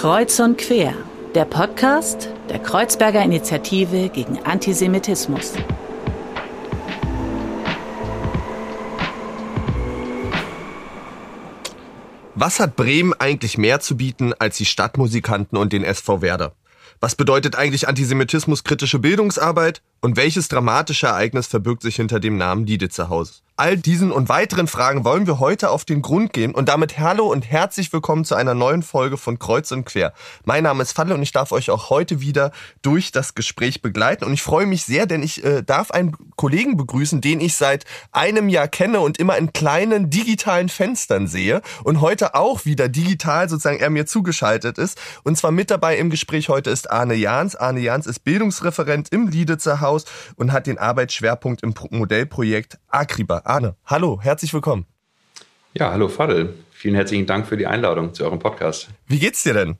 Kreuz und Quer, der Podcast der Kreuzberger Initiative gegen Antisemitismus. Was hat Bremen eigentlich mehr zu bieten als die Stadtmusikanten und den SV Werder? Was bedeutet eigentlich antisemitismuskritische Bildungsarbeit? Und welches dramatische Ereignis verbirgt sich hinter dem Namen Lieditzer-Haus? All diesen und weiteren Fragen wollen wir heute auf den Grund gehen und damit hallo und herzlich willkommen zu einer neuen Folge von Kreuz und Quer. Mein Name ist Falle und ich darf euch auch heute wieder durch das Gespräch begleiten und ich freue mich sehr, denn ich äh, darf einen Kollegen begrüßen, den ich seit einem Jahr kenne und immer in kleinen digitalen Fenstern sehe und heute auch wieder digital sozusagen er mir zugeschaltet ist und zwar mit dabei im Gespräch heute ist Arne Jahns. Arne Jahns ist Bildungsreferent im Lieditzer Haus und hat den Arbeitsschwerpunkt im Modellprojekt Agriba. Arne, hallo, herzlich willkommen. Ja, hallo Fadel. Vielen herzlichen Dank für die Einladung zu eurem Podcast. Wie geht's dir denn?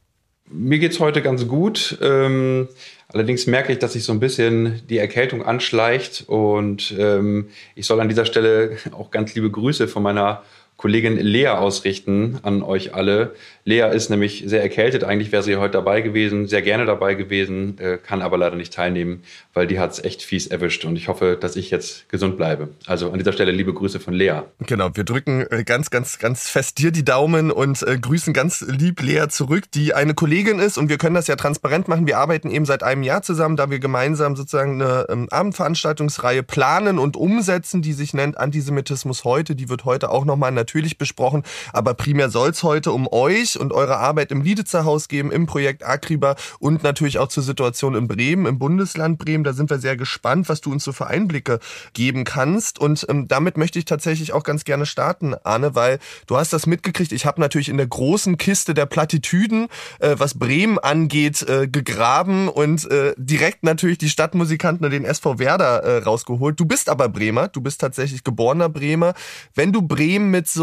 Mir geht's heute ganz gut. Ähm, allerdings merke ich, dass sich so ein bisschen die Erkältung anschleicht und ähm, ich soll an dieser Stelle auch ganz liebe Grüße von meiner Kollegin Lea ausrichten an euch alle. Lea ist nämlich sehr erkältet. Eigentlich wäre sie heute dabei gewesen, sehr gerne dabei gewesen, äh, kann aber leider nicht teilnehmen, weil die hat es echt fies erwischt. Und ich hoffe, dass ich jetzt gesund bleibe. Also an dieser Stelle liebe Grüße von Lea. Genau, wir drücken äh, ganz, ganz, ganz fest dir die Daumen und äh, grüßen ganz lieb Lea zurück, die eine Kollegin ist. Und wir können das ja transparent machen. Wir arbeiten eben seit einem Jahr zusammen, da wir gemeinsam sozusagen eine ähm, Abendveranstaltungsreihe planen und umsetzen, die sich nennt Antisemitismus heute. Die wird heute auch nochmal natürlich besprochen. Aber primär soll es heute um euch und eure Arbeit im Lieditzer Haus geben, im Projekt Akriba und natürlich auch zur Situation in Bremen, im Bundesland Bremen. Da sind wir sehr gespannt, was du uns so für Einblicke geben kannst. Und ähm, damit möchte ich tatsächlich auch ganz gerne starten, Arne, weil du hast das mitgekriegt. Ich habe natürlich in der großen Kiste der Plattitüden, äh, was Bremen angeht, äh, gegraben und äh, direkt natürlich die Stadtmusikanten und den SV Werder äh, rausgeholt. Du bist aber Bremer, du bist tatsächlich geborener Bremer. Wenn du Bremen mit so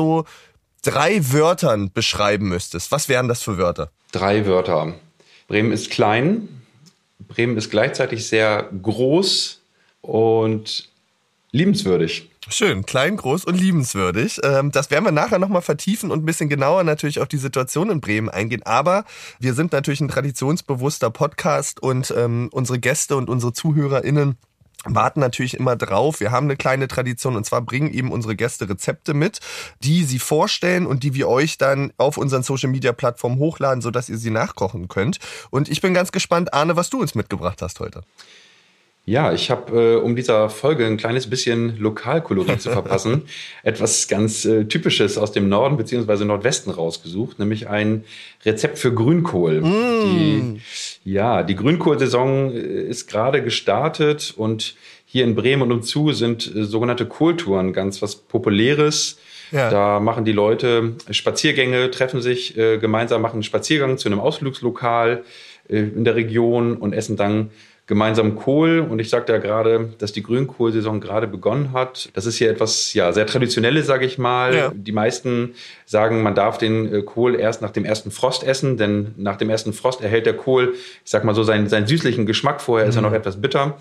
drei Wörtern beschreiben müsstest, was wären das für Wörter? Drei Wörter. Bremen ist klein, Bremen ist gleichzeitig sehr groß und liebenswürdig. Schön, klein, groß und liebenswürdig. Ähm, das werden wir nachher nochmal vertiefen und ein bisschen genauer natürlich auf die Situation in Bremen eingehen. Aber wir sind natürlich ein traditionsbewusster Podcast und ähm, unsere Gäste und unsere ZuhörerInnen warten natürlich immer drauf. Wir haben eine kleine Tradition und zwar bringen eben unsere Gäste Rezepte mit, die sie vorstellen und die wir euch dann auf unseren Social Media Plattformen hochladen, sodass ihr sie nachkochen könnt. Und ich bin ganz gespannt, Arne, was du uns mitgebracht hast heute. Ja, ich habe, äh, um dieser Folge ein kleines bisschen Lokalkolorit zu verpassen, etwas ganz äh, Typisches aus dem Norden beziehungsweise Nordwesten rausgesucht, nämlich ein Rezept für Grünkohl. Mm. Die, ja, die Grünkohlsaison äh, ist gerade gestartet und hier in Bremen und umzu sind äh, sogenannte Kohltouren ganz was Populäres. Ja. Da machen die Leute Spaziergänge, treffen sich äh, gemeinsam, machen einen Spaziergang zu einem Ausflugslokal äh, in der Region und essen dann gemeinsam Kohl. Und ich sagte ja gerade, dass die Grünkohlsaison gerade begonnen hat. Das ist hier etwas ja sehr traditionelles, sage ich mal. Ja. Die meisten sagen, man darf den äh, Kohl erst nach dem ersten Frost essen, denn nach dem ersten Frost erhält der Kohl, ich sag mal so, seinen, seinen süßlichen Geschmack. Vorher mhm. ist er mhm. noch etwas bitter.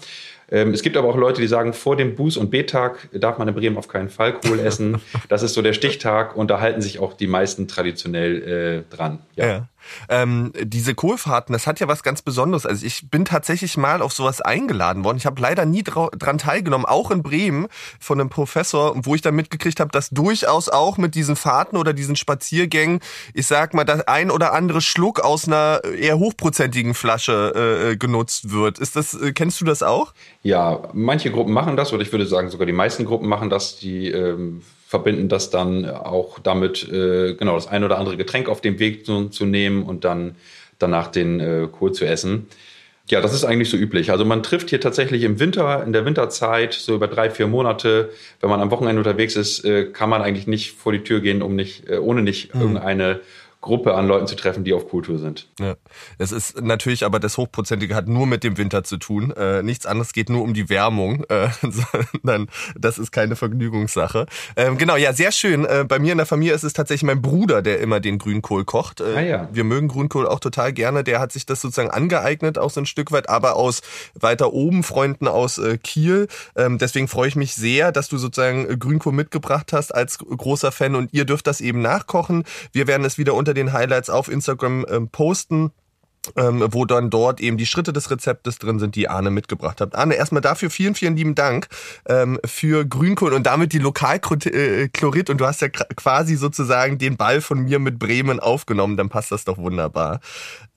Ähm, es gibt aber auch Leute, die sagen, vor dem Buß- und B-Tag darf man in Bremen auf keinen Fall Kohl essen. Das ist so der Stichtag und da halten sich auch die meisten traditionell äh, dran. Ja. ja. Ähm, diese Kohlfahrten, das hat ja was ganz Besonderes. Also ich bin tatsächlich mal auf sowas eingeladen worden. Ich habe leider nie dran teilgenommen, auch in Bremen von einem Professor, wo ich dann mitgekriegt habe, dass durchaus auch mit diesen Fahrten oder diesen Spaziergängen, ich sag mal, das ein oder andere Schluck aus einer eher hochprozentigen Flasche äh, äh genutzt wird. Ist das, äh, kennst du das auch? Ja, manche Gruppen machen das, oder ich würde sagen, sogar die meisten Gruppen machen das, die ähm, verbinden das dann auch damit, äh, genau, das ein oder andere Getränk auf dem Weg zu, zu nehmen und dann danach den äh, Kohl zu essen. Ja, das ist eigentlich so üblich. Also man trifft hier tatsächlich im Winter, in der Winterzeit, so über drei, vier Monate. Wenn man am Wochenende unterwegs ist, äh, kann man eigentlich nicht vor die Tür gehen, um nicht, äh, ohne nicht mhm. irgendeine Gruppe an Leuten zu treffen, die auf Kultur sind. Ja. Es ist natürlich aber das Hochprozentige hat nur mit dem Winter zu tun. Äh, nichts anderes geht nur um die Wärmung, äh, sondern das ist keine Vergnügungssache. Ähm, genau, ja, sehr schön. Äh, bei mir in der Familie ist es tatsächlich mein Bruder, der immer den Grünkohl kocht. Äh, ah, ja. Wir mögen Grünkohl auch total gerne. Der hat sich das sozusagen angeeignet, auch so ein Stück weit, aber aus weiter oben Freunden aus äh, Kiel. Ähm, deswegen freue ich mich sehr, dass du sozusagen Grünkohl mitgebracht hast als großer Fan und ihr dürft das eben nachkochen. Wir werden es wieder unter den Highlights auf Instagram ähm, posten ähm, wo dann dort eben die Schritte des Rezeptes drin sind, die Arne mitgebracht hat. Arne, erstmal dafür vielen, vielen lieben Dank ähm, für Grünkohl und damit die Lokalchlorid und du hast ja quasi sozusagen den Ball von mir mit Bremen aufgenommen, dann passt das doch wunderbar.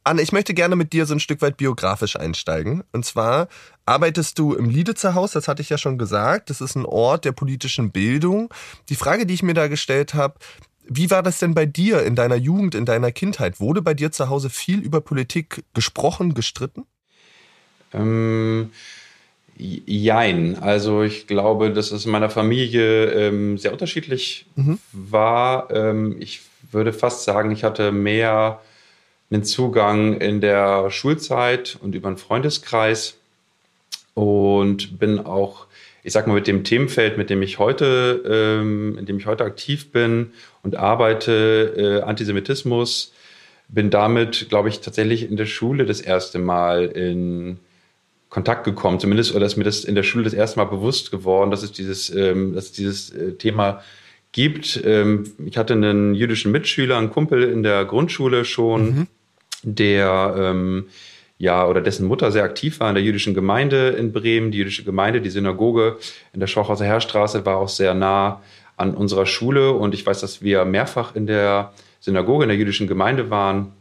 Anne, ich möchte gerne mit dir so ein Stück weit biografisch einsteigen. Und zwar arbeitest du im Lieditzer Haus, das hatte ich ja schon gesagt. Das ist ein Ort der politischen Bildung. Die Frage, die ich mir da gestellt habe, wie war das denn bei dir in deiner Jugend, in deiner Kindheit? Wurde bei dir zu Hause viel über Politik gesprochen, gestritten? Ähm, jein. Also ich glaube, dass es in meiner Familie ähm, sehr unterschiedlich mhm. war. Ähm, ich würde fast sagen, ich hatte mehr einen Zugang in der Schulzeit und über einen Freundeskreis und bin auch ich sag mal, mit dem Themenfeld, mit dem ich heute, ähm, in dem ich heute aktiv bin und arbeite, äh, Antisemitismus, bin damit, glaube ich, tatsächlich in der Schule das erste Mal in Kontakt gekommen, zumindest, oder ist mir das in der Schule das erste Mal bewusst geworden, dass es dieses, ähm, dass es dieses äh, Thema gibt. Ähm, ich hatte einen jüdischen Mitschüler, einen Kumpel in der Grundschule schon, mhm. der ähm, ja, oder dessen Mutter sehr aktiv war in der jüdischen Gemeinde in Bremen. Die jüdische Gemeinde, die Synagoge in der Schwachhauser Heerstraße war auch sehr nah an unserer Schule. Und ich weiß, dass wir mehrfach in der Synagoge, in der jüdischen Gemeinde waren.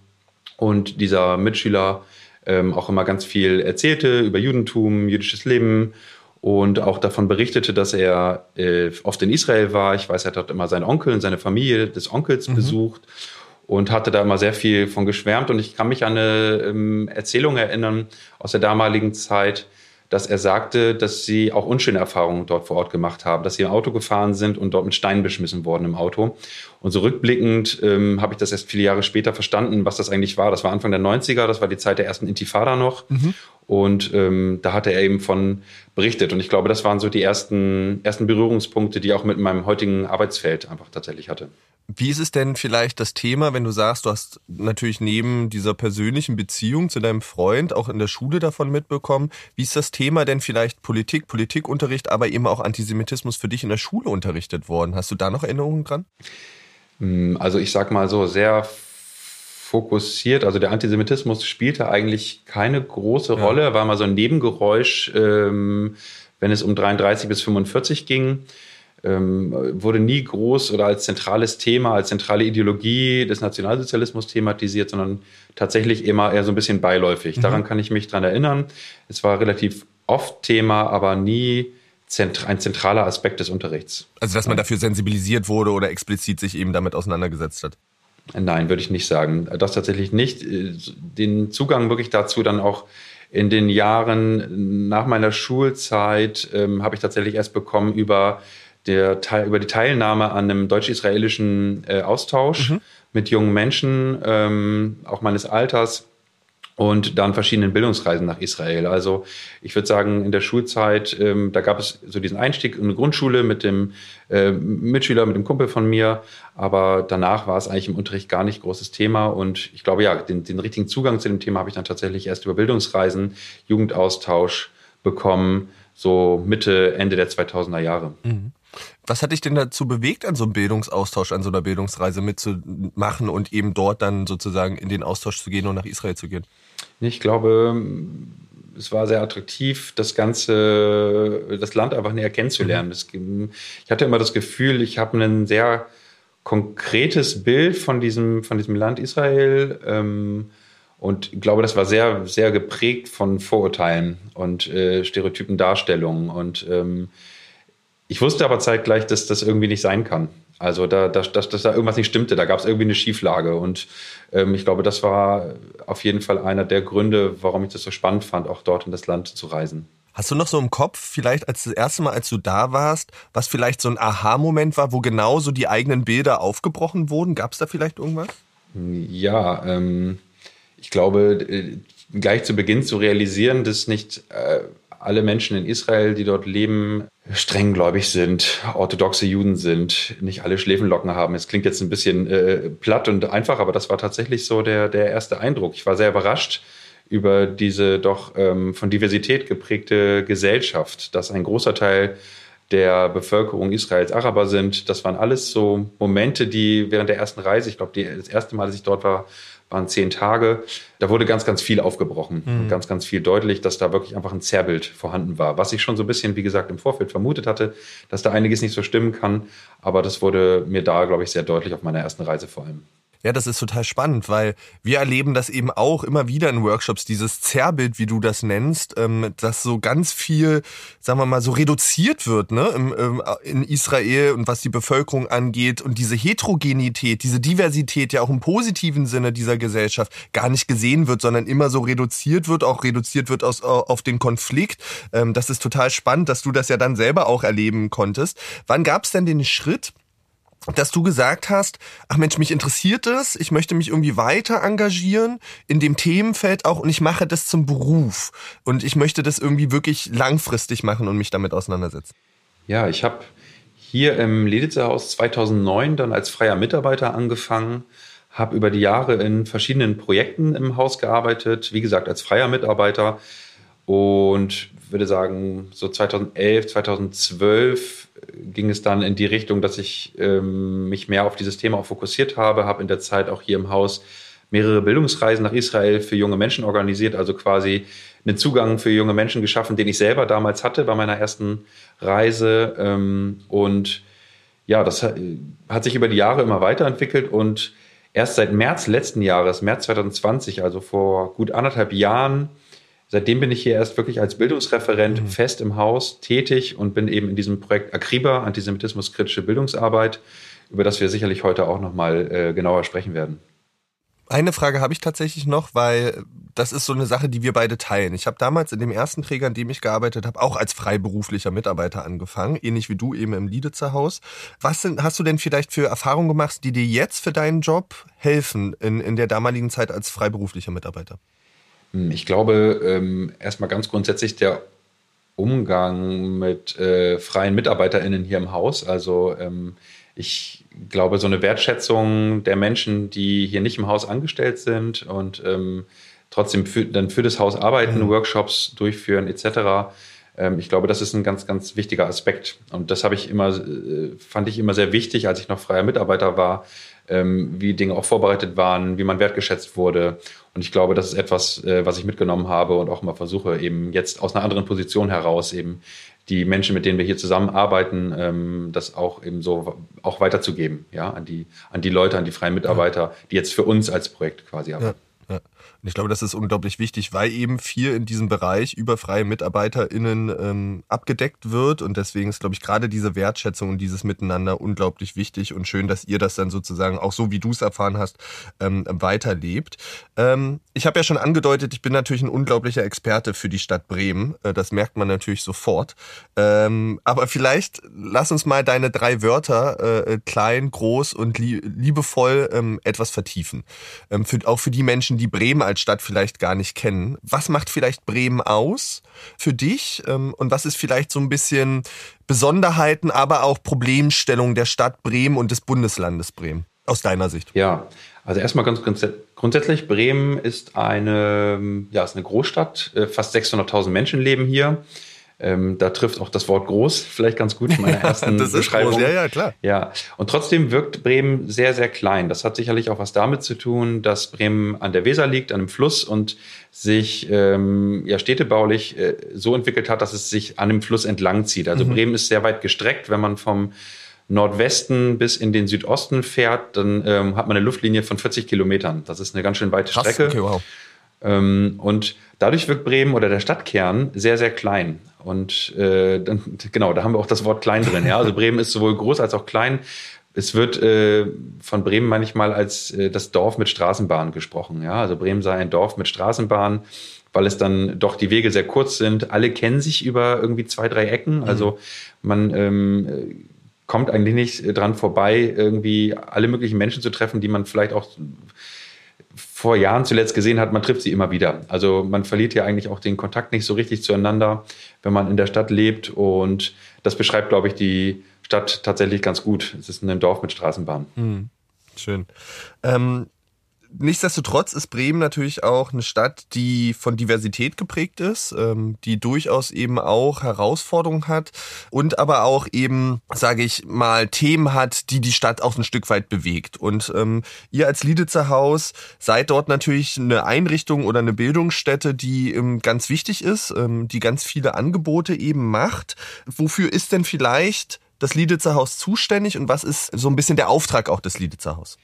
Und dieser Mitschüler ähm, auch immer ganz viel erzählte über Judentum, jüdisches Leben und auch davon berichtete, dass er äh, oft in Israel war. Ich weiß, er hat dort immer seinen Onkel und seine Familie des Onkels mhm. besucht und hatte da immer sehr viel von geschwärmt. Und ich kann mich an eine ähm, Erzählung erinnern aus der damaligen Zeit, dass er sagte, dass sie auch unschöne Erfahrungen dort vor Ort gemacht haben, dass sie im Auto gefahren sind und dort mit Steinen beschmissen worden im Auto. Und so rückblickend ähm, habe ich das erst viele Jahre später verstanden, was das eigentlich war. Das war Anfang der 90er, das war die Zeit der ersten Intifada noch. Mhm. Und ähm, da hatte er eben von berichtet. Und ich glaube, das waren so die ersten, ersten Berührungspunkte, die auch mit meinem heutigen Arbeitsfeld einfach tatsächlich hatte. Wie ist es denn vielleicht das Thema, wenn du sagst, du hast natürlich neben dieser persönlichen Beziehung zu deinem Freund auch in der Schule davon mitbekommen, wie ist das Thema denn vielleicht Politik, Politikunterricht, aber eben auch Antisemitismus für dich in der Schule unterrichtet worden? Hast du da noch Erinnerungen dran? Hm, also ich sag mal so, sehr fokussiert. Also der Antisemitismus spielte eigentlich keine große ja. Rolle, war mal so ein Nebengeräusch, ähm, wenn es um 33 bis 45 ging wurde nie groß oder als zentrales Thema, als zentrale Ideologie des Nationalsozialismus thematisiert, sondern tatsächlich immer eher so ein bisschen beiläufig. Mhm. Daran kann ich mich dran erinnern. Es war relativ oft Thema, aber nie ein zentraler Aspekt des Unterrichts. Also, dass man dafür sensibilisiert wurde oder explizit sich eben damit auseinandergesetzt hat? Nein, würde ich nicht sagen. Das tatsächlich nicht. Den Zugang wirklich dazu dann auch in den Jahren nach meiner Schulzeit ähm, habe ich tatsächlich erst bekommen über der, über die Teilnahme an einem deutsch-israelischen äh, Austausch mhm. mit jungen Menschen, ähm, auch meines Alters und dann verschiedenen Bildungsreisen nach Israel. Also ich würde sagen, in der Schulzeit, ähm, da gab es so diesen Einstieg in eine Grundschule mit dem äh, Mitschüler, mit dem Kumpel von mir, aber danach war es eigentlich im Unterricht gar nicht großes Thema und ich glaube, ja, den, den richtigen Zugang zu dem Thema habe ich dann tatsächlich erst über Bildungsreisen, Jugendaustausch bekommen, so Mitte, Ende der 2000er Jahre. Mhm. Was hat dich denn dazu bewegt, an so einem Bildungsaustausch, an so einer Bildungsreise mitzumachen und eben dort dann sozusagen in den Austausch zu gehen und nach Israel zu gehen? Ich glaube, es war sehr attraktiv, das ganze, das Land einfach näher kennenzulernen. Mhm. Ich hatte immer das Gefühl, ich habe ein sehr konkretes Bild von diesem, von diesem Land Israel. Ähm, und ich glaube, das war sehr, sehr geprägt von Vorurteilen und äh, stereotypen Darstellungen. Und ähm, ich wusste aber zeitgleich, dass das irgendwie nicht sein kann. Also, da, dass, dass, dass da irgendwas nicht stimmte, da gab es irgendwie eine Schieflage. Und ähm, ich glaube, das war auf jeden Fall einer der Gründe, warum ich das so spannend fand, auch dort in das Land zu reisen. Hast du noch so im Kopf, vielleicht als das erste Mal, als du da warst, was vielleicht so ein Aha-Moment war, wo genau so die eigenen Bilder aufgebrochen wurden? Gab es da vielleicht irgendwas? Ja, ähm, ich glaube, äh, gleich zu Beginn zu realisieren, dass nicht äh, alle Menschen in Israel, die dort leben, strenggläubig sind, orthodoxe Juden sind, nicht alle Schläfenlocken haben. Es klingt jetzt ein bisschen äh, platt und einfach, aber das war tatsächlich so der, der erste Eindruck. Ich war sehr überrascht über diese doch ähm, von Diversität geprägte Gesellschaft, dass ein großer Teil der Bevölkerung Israels Araber sind. Das waren alles so Momente, die während der ersten Reise, ich glaube, das erste Mal, dass ich dort war, waren zehn Tage. Da wurde ganz, ganz viel aufgebrochen mhm. und ganz, ganz viel deutlich, dass da wirklich einfach ein Zerrbild vorhanden war. Was ich schon so ein bisschen, wie gesagt, im Vorfeld vermutet hatte, dass da einiges nicht so stimmen kann. Aber das wurde mir da, glaube ich, sehr deutlich auf meiner ersten Reise vor allem. Ja, das ist total spannend, weil wir erleben das eben auch immer wieder in Workshops, dieses Zerrbild, wie du das nennst, ähm, dass so ganz viel, sagen wir mal, so reduziert wird ne, Im, ähm, in Israel und was die Bevölkerung angeht und diese Heterogenität, diese Diversität ja auch im positiven Sinne dieser Gesellschaft gar nicht gesehen wird, sondern immer so reduziert wird, auch reduziert wird aus, auf den Konflikt. Ähm, das ist total spannend, dass du das ja dann selber auch erleben konntest. Wann gab es denn den Schritt, dass du gesagt hast, ach Mensch, mich interessiert es, ich möchte mich irgendwie weiter engagieren in dem Themenfeld auch und ich mache das zum Beruf und ich möchte das irgendwie wirklich langfristig machen und mich damit auseinandersetzen. Ja, ich habe hier im Leditzer Haus 2009 dann als freier Mitarbeiter angefangen, habe über die Jahre in verschiedenen Projekten im Haus gearbeitet, wie gesagt als freier Mitarbeiter und würde sagen, so 2011, 2012 ging es dann in die Richtung, dass ich ähm, mich mehr auf dieses Thema auch fokussiert habe, habe in der Zeit auch hier im Haus mehrere Bildungsreisen nach Israel für junge Menschen organisiert, also quasi einen Zugang für junge Menschen geschaffen, den ich selber damals hatte bei meiner ersten Reise. Ähm, und ja, das hat, hat sich über die Jahre immer weiterentwickelt und erst seit März letzten Jahres, März 2020, also vor gut anderthalb Jahren, Seitdem bin ich hier erst wirklich als Bildungsreferent mhm. fest im Haus tätig und bin eben in diesem Projekt Akriba, Antisemitismus-kritische Bildungsarbeit, über das wir sicherlich heute auch nochmal äh, genauer sprechen werden. Eine Frage habe ich tatsächlich noch, weil das ist so eine Sache, die wir beide teilen. Ich habe damals in dem ersten Träger, in dem ich gearbeitet habe, auch als freiberuflicher Mitarbeiter angefangen, ähnlich wie du eben im Lieditzer Haus. Was sind, hast du denn vielleicht für Erfahrungen gemacht, die dir jetzt für deinen Job helfen in, in der damaligen Zeit als freiberuflicher Mitarbeiter? Hm, ich glaube, ähm, erstmal ganz grundsätzlich der Umgang mit äh, freien MitarbeiterInnen hier im Haus. Also ähm, ich glaube, so eine Wertschätzung der Menschen, die hier nicht im Haus angestellt sind und ähm, trotzdem für, dann für das Haus arbeiten, mhm. Workshops durchführen etc. Ähm, ich glaube, das ist ein ganz, ganz wichtiger Aspekt. Und das habe ich immer, äh, fand ich immer sehr wichtig, als ich noch freier Mitarbeiter war, wie Dinge auch vorbereitet waren, wie man wertgeschätzt wurde. Und ich glaube, das ist etwas, äh, was ich mitgenommen habe und auch mal versuche, eben jetzt aus einer anderen Position heraus eben die Menschen, mit denen wir hier zusammenarbeiten, ähm, das auch eben so auch weiterzugeben, ja, an die, an die Leute, an die freien Mitarbeiter, die jetzt für uns als Projekt quasi arbeiten. Ja. Und ich glaube, das ist unglaublich wichtig, weil eben viel in diesem Bereich über freie MitarbeiterInnen ähm, abgedeckt wird. Und deswegen ist, glaube ich, gerade diese Wertschätzung und dieses Miteinander unglaublich wichtig und schön, dass ihr das dann sozusagen auch so, wie du es erfahren hast, ähm, weiterlebt. Ähm, ich habe ja schon angedeutet, ich bin natürlich ein unglaublicher Experte für die Stadt Bremen. Äh, das merkt man natürlich sofort. Ähm, aber vielleicht lass uns mal deine drei Wörter äh, klein, groß und liebevoll ähm, etwas vertiefen. Ähm, für, auch für die Menschen, die Bremen als Stadt vielleicht gar nicht kennen. Was macht vielleicht Bremen aus für dich? Ähm, und was ist vielleicht so ein bisschen Besonderheiten, aber auch Problemstellung der Stadt Bremen und des Bundeslandes Bremen? Aus deiner Sicht. Ja, also erstmal ganz grundsätzlich, Bremen ist eine, ja, ist eine Großstadt. Äh, fast 600.000 Menschen leben hier. Ähm, da trifft auch das Wort groß vielleicht ganz gut in meiner ersten das Beschreibung. Ist groß. Ja, ja, klar. Ja, und trotzdem wirkt Bremen sehr, sehr klein. Das hat sicherlich auch was damit zu tun, dass Bremen an der Weser liegt, an einem Fluss und sich ähm, ja städtebaulich äh, so entwickelt hat, dass es sich an dem Fluss entlang zieht. Also mhm. Bremen ist sehr weit gestreckt, wenn man vom Nordwesten bis in den Südosten fährt, dann ähm, hat man eine Luftlinie von 40 Kilometern. Das ist eine ganz schön weite Krass, Strecke. Okay, wow. Ähm, und dadurch wirkt Bremen oder der Stadtkern sehr, sehr klein. Und äh, dann, genau, da haben wir auch das Wort klein drin. Ja? Also Bremen ist sowohl groß als auch klein. Es wird äh, von Bremen manchmal als äh, das Dorf mit Straßenbahn gesprochen. Ja? Also Bremen sei ein Dorf mit Straßenbahn, weil es dann doch die Wege sehr kurz sind. Alle kennen sich über irgendwie zwei, drei Ecken. Also man ähm, kommt eigentlich nicht dran vorbei, irgendwie alle möglichen Menschen zu treffen, die man vielleicht auch vor Jahren zuletzt gesehen hat, man trifft sie immer wieder. Also man verliert ja eigentlich auch den Kontakt nicht so richtig zueinander, wenn man in der Stadt lebt. Und das beschreibt, glaube ich, die Stadt tatsächlich ganz gut. Es ist ein Dorf mit Straßenbahn. Hm, schön. Ähm, Nichtsdestotrotz ist Bremen natürlich auch eine Stadt, die von Diversität geprägt ist, ähm, die durchaus eben auch Herausforderungen hat und aber auch eben, sage ich mal, Themen hat, die die Stadt auch ein Stück weit bewegt. Und ähm, ihr als Lieditzer Haus seid dort natürlich eine Einrichtung oder eine Bildungsstätte, die ähm, ganz wichtig ist, ähm, die ganz viele Angebote eben macht. Wofür ist denn vielleicht das Lieditzer Haus zuständig und was ist so ein bisschen der Auftrag auch des Lieditzer Haus?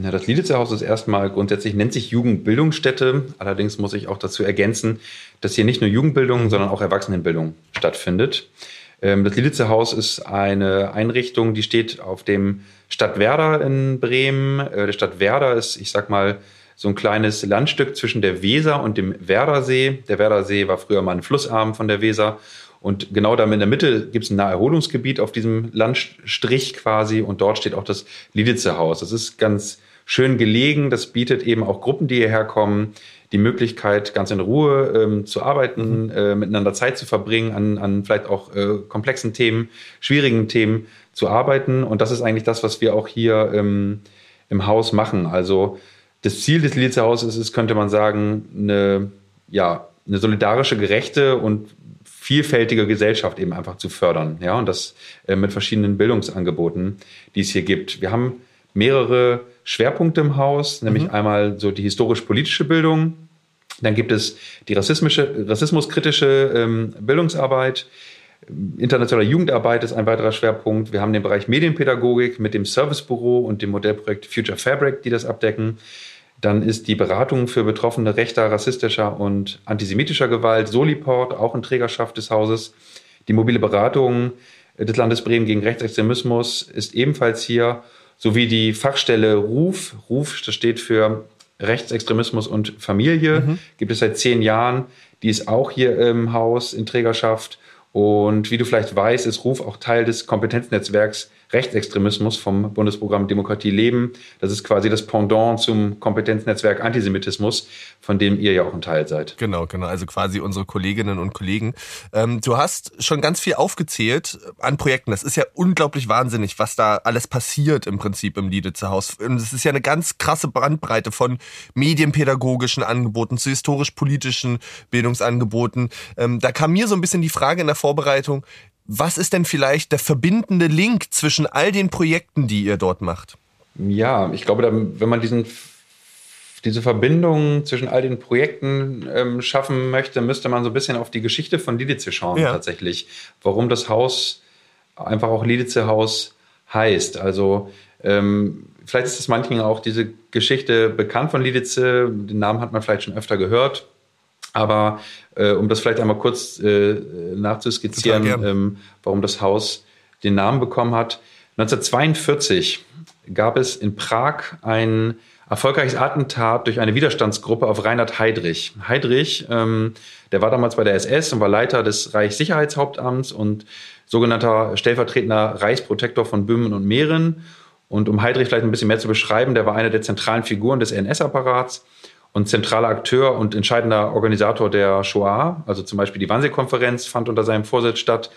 Na, das Lieditzer ist erstmal grundsätzlich, nennt sich Jugendbildungsstätte. Allerdings muss ich auch dazu ergänzen, dass hier nicht nur Jugendbildung, sondern auch Erwachsenenbildung stattfindet. Ähm, das Lieditzer ist eine Einrichtung, die steht auf dem Stadt Werder in Bremen. Äh, der Stadt Werder ist, ich sag mal, so ein kleines Landstück zwischen der Weser und dem Werdersee. Der Werdersee war früher mal ein Flussarm von der Weser. Und genau da in der Mitte gibt es ein Naherholungsgebiet auf diesem Landstrich quasi und dort steht auch das Lieditzer Haus. Das ist ganz schön gelegen. Das bietet eben auch Gruppen, die hierher kommen, die Möglichkeit, ganz in Ruhe ähm, zu arbeiten, mhm. äh, miteinander Zeit zu verbringen, an, an vielleicht auch äh, komplexen Themen, schwierigen Themen zu arbeiten. Und das ist eigentlich das, was wir auch hier ähm, im Haus machen. Also das Ziel des Liedzer Hauses ist, könnte man sagen, eine, ja, eine solidarische, gerechte und vielfältige Gesellschaft eben einfach zu fördern. Ja, und das äh, mit verschiedenen Bildungsangeboten, die es hier gibt. Wir haben mehrere Schwerpunkte im Haus, nämlich mhm. einmal so die historisch-politische Bildung, dann gibt es die rassismische, rassismuskritische ähm, Bildungsarbeit, internationale Jugendarbeit ist ein weiterer Schwerpunkt. Wir haben den Bereich Medienpädagogik mit dem Servicebüro und dem Modellprojekt Future Fabric, die das abdecken. Dann ist die Beratung für Betroffene rechter, rassistischer und antisemitischer Gewalt, Soliport, auch in Trägerschaft des Hauses. Die mobile Beratung des Landes Bremen gegen Rechtsextremismus ist ebenfalls hier sowie die Fachstelle RUF. RUF, das steht für Rechtsextremismus und Familie, mhm. gibt es seit zehn Jahren. Die ist auch hier im Haus in Trägerschaft. Und wie du vielleicht weißt, ist RUF auch Teil des Kompetenznetzwerks Rechtsextremismus vom Bundesprogramm Demokratie leben. Das ist quasi das Pendant zum Kompetenznetzwerk Antisemitismus, von dem ihr ja auch ein Teil seid. Genau, genau. Also quasi unsere Kolleginnen und Kollegen. Ähm, du hast schon ganz viel aufgezählt an Projekten. Das ist ja unglaublich wahnsinnig, was da alles passiert im Prinzip im Lieditzer Haus. Es ist ja eine ganz krasse Bandbreite von medienpädagogischen Angeboten zu historisch-politischen Bildungsangeboten. Ähm, da kam mir so ein bisschen die Frage in der Vorbereitung, was ist denn vielleicht der verbindende Link zwischen all den Projekten, die ihr dort macht? Ja, ich glaube, wenn man diesen, diese Verbindung zwischen all den Projekten ähm, schaffen möchte, müsste man so ein bisschen auf die Geschichte von Lidice schauen, ja. tatsächlich. Warum das Haus einfach auch Lidice Haus heißt. Also, ähm, vielleicht ist es manchen auch diese Geschichte bekannt von Lidice. Den Namen hat man vielleicht schon öfter gehört. Aber äh, um das vielleicht einmal kurz äh, nachzuskizzieren, ähm, warum das Haus den Namen bekommen hat. 1942 gab es in Prag ein erfolgreiches Attentat durch eine Widerstandsgruppe auf Reinhard Heydrich. Heydrich, ähm, der war damals bei der SS und war Leiter des Reichssicherheitshauptamts und sogenannter stellvertretender Reichsprotektor von Böhmen und Mähren. Und um Heydrich vielleicht ein bisschen mehr zu beschreiben, der war eine der zentralen Figuren des NS-Apparats und zentraler Akteur und entscheidender Organisator der Shoah. Also zum Beispiel die Wannsee-Konferenz fand unter seinem Vorsitz statt,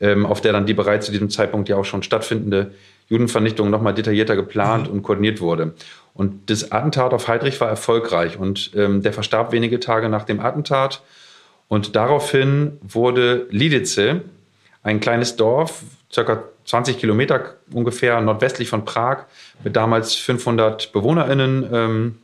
ähm, auf der dann die bereits zu diesem Zeitpunkt ja auch schon stattfindende Judenvernichtung nochmal detaillierter geplant mhm. und koordiniert wurde. Und das Attentat auf Heydrich war erfolgreich und ähm, der verstarb wenige Tage nach dem Attentat. Und daraufhin wurde Lidice, ein kleines Dorf, circa 20 Kilometer ungefähr nordwestlich von Prag, mit damals 500 BewohnerInnen, ähm,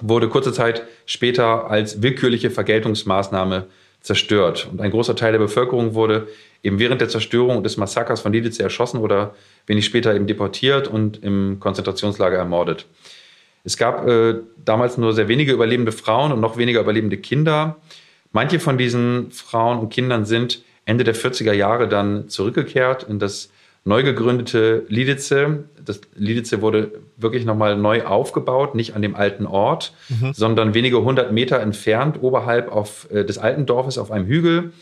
wurde kurze Zeit später als willkürliche Vergeltungsmaßnahme zerstört. Und ein großer Teil der Bevölkerung wurde eben während der Zerstörung und des Massakers von Lidice erschossen oder wenig später eben deportiert und im Konzentrationslager ermordet. Es gab äh, damals nur sehr wenige überlebende Frauen und noch weniger überlebende Kinder. Manche von diesen Frauen und Kindern sind Ende der 40er Jahre dann zurückgekehrt in das neu gegründete Lidice. Das Lidice wurde wirklich nochmal neu aufgebaut, nicht an dem alten Ort, mhm. sondern wenige hundert Meter entfernt, oberhalb auf, äh, des alten Dorfes auf einem Hügel,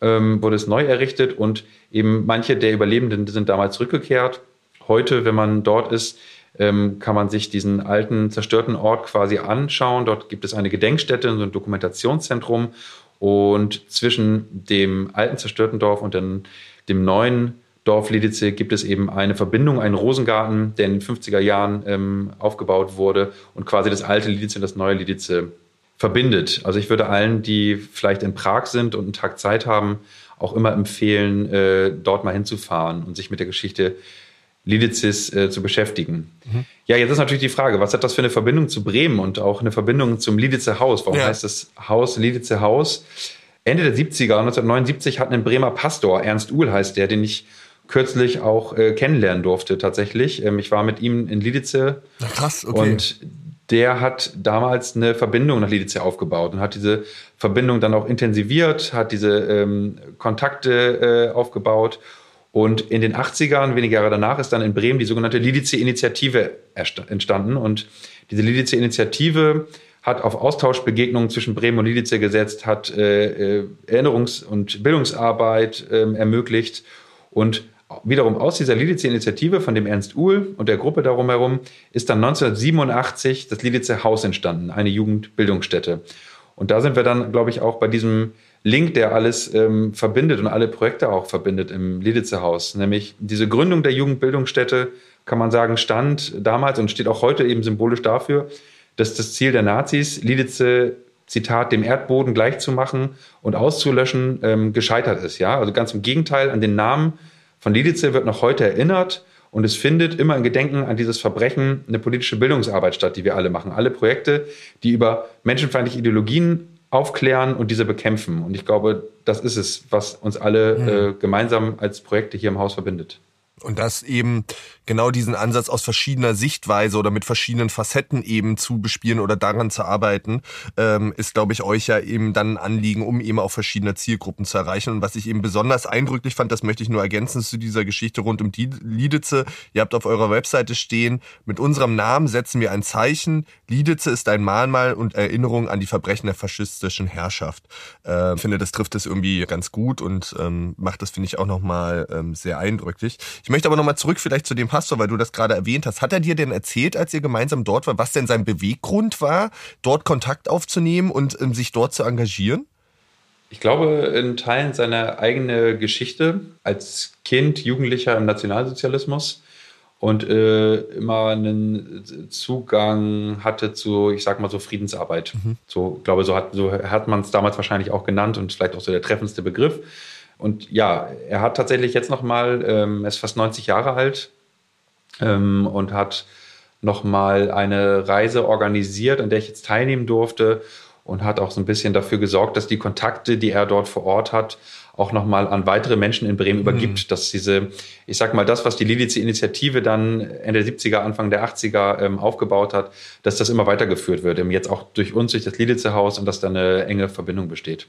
ähm, wurde es neu errichtet und eben manche der Überlebenden sind damals zurückgekehrt. Heute, wenn man dort ist, ähm, kann man sich diesen alten, zerstörten Ort quasi anschauen. Dort gibt es eine Gedenkstätte, so ein Dokumentationszentrum. Und zwischen dem alten, zerstörten Dorf und dem, dem neuen Dorf Lidice gibt es eben eine Verbindung, einen Rosengarten, der in den 50er Jahren ähm, aufgebaut wurde und quasi das alte Lidice und das neue Lidice verbindet. Also ich würde allen, die vielleicht in Prag sind und einen Tag Zeit haben, auch immer empfehlen, äh, dort mal hinzufahren und sich mit der Geschichte Lidices äh, zu beschäftigen. Mhm. Ja, jetzt ist natürlich die Frage, was hat das für eine Verbindung zu Bremen und auch eine Verbindung zum Lidice Haus? Warum ja. heißt das Haus Lidice Haus? Ende der 70er, 1979, hat ein Bremer Pastor, Ernst Uhl heißt der, den ich kürzlich auch äh, kennenlernen durfte tatsächlich. Ähm, ich war mit ihm in Lidice. Na krass, okay. Und der hat damals eine Verbindung nach Lidice aufgebaut und hat diese Verbindung dann auch intensiviert, hat diese ähm, Kontakte äh, aufgebaut. Und in den 80ern, wenige Jahre danach, ist dann in Bremen die sogenannte Lidice-Initiative entstanden. Und diese Lidice-Initiative hat auf Austauschbegegnungen zwischen Bremen und Lidice gesetzt, hat äh, äh Erinnerungs- und Bildungsarbeit äh, ermöglicht und wiederum aus dieser Lidice-Initiative von dem Ernst Uhl und der Gruppe darum herum ist dann 1987 das Lidice Haus entstanden, eine Jugendbildungsstätte. Und da sind wir dann, glaube ich, auch bei diesem Link, der alles ähm, verbindet und alle Projekte auch verbindet im Lidice Haus. Nämlich diese Gründung der Jugendbildungsstätte, kann man sagen, stand damals und steht auch heute eben symbolisch dafür, dass das Ziel der Nazis, Lidice Zitat, dem Erdboden gleichzumachen und auszulöschen, ähm, gescheitert ist. Ja? Also ganz im Gegenteil, an den Namen von Lidice wird noch heute erinnert und es findet immer in Gedenken an dieses Verbrechen eine politische Bildungsarbeit statt, die wir alle machen. Alle Projekte, die über menschenfeindliche Ideologien aufklären und diese bekämpfen. Und ich glaube, das ist es, was uns alle mhm. äh, gemeinsam als Projekte hier im Haus verbindet. Und das eben genau diesen Ansatz aus verschiedener Sichtweise oder mit verschiedenen Facetten eben zu bespielen oder daran zu arbeiten, ähm, ist, glaube ich, euch ja eben dann ein Anliegen, um eben auch verschiedene Zielgruppen zu erreichen. Und was ich eben besonders eindrücklich fand, das möchte ich nur ergänzen zu dieser Geschichte rund um die Liedice. Ihr habt auf eurer Webseite stehen, mit unserem Namen setzen wir ein Zeichen. Liedice ist ein Mahnmal und Erinnerung an die Verbrechen der faschistischen Herrschaft. Äh, finde, das trifft es irgendwie ganz gut und ähm, macht das, finde ich, auch nochmal ähm, sehr eindrücklich. Ich möchte aber nochmal zurück vielleicht zu dem Pastor, weil du das gerade erwähnt hast. Hat er dir denn erzählt, als ihr gemeinsam dort war, was denn sein Beweggrund war, dort Kontakt aufzunehmen und ähm, sich dort zu engagieren? Ich glaube, in Teilen seine eigene Geschichte als Kind, Jugendlicher im Nationalsozialismus und äh, immer einen Zugang hatte zu, ich sag mal so, Friedensarbeit. Mhm. So, glaube, so hat, so hat man es damals wahrscheinlich auch genannt und vielleicht auch so der treffendste Begriff. Und ja, er hat tatsächlich jetzt nochmal, ähm, er ist fast 90 Jahre alt ähm, und hat nochmal eine Reise organisiert, an der ich jetzt teilnehmen durfte und hat auch so ein bisschen dafür gesorgt, dass die Kontakte, die er dort vor Ort hat, auch nochmal an weitere Menschen in Bremen mhm. übergibt, dass diese, ich sag mal, das, was die Lilice-Initiative dann Ende der 70er, Anfang der 80er ähm, aufgebaut hat, dass das immer weitergeführt wird, jetzt auch durch uns, durch das Lilice-Haus und dass da eine enge Verbindung besteht.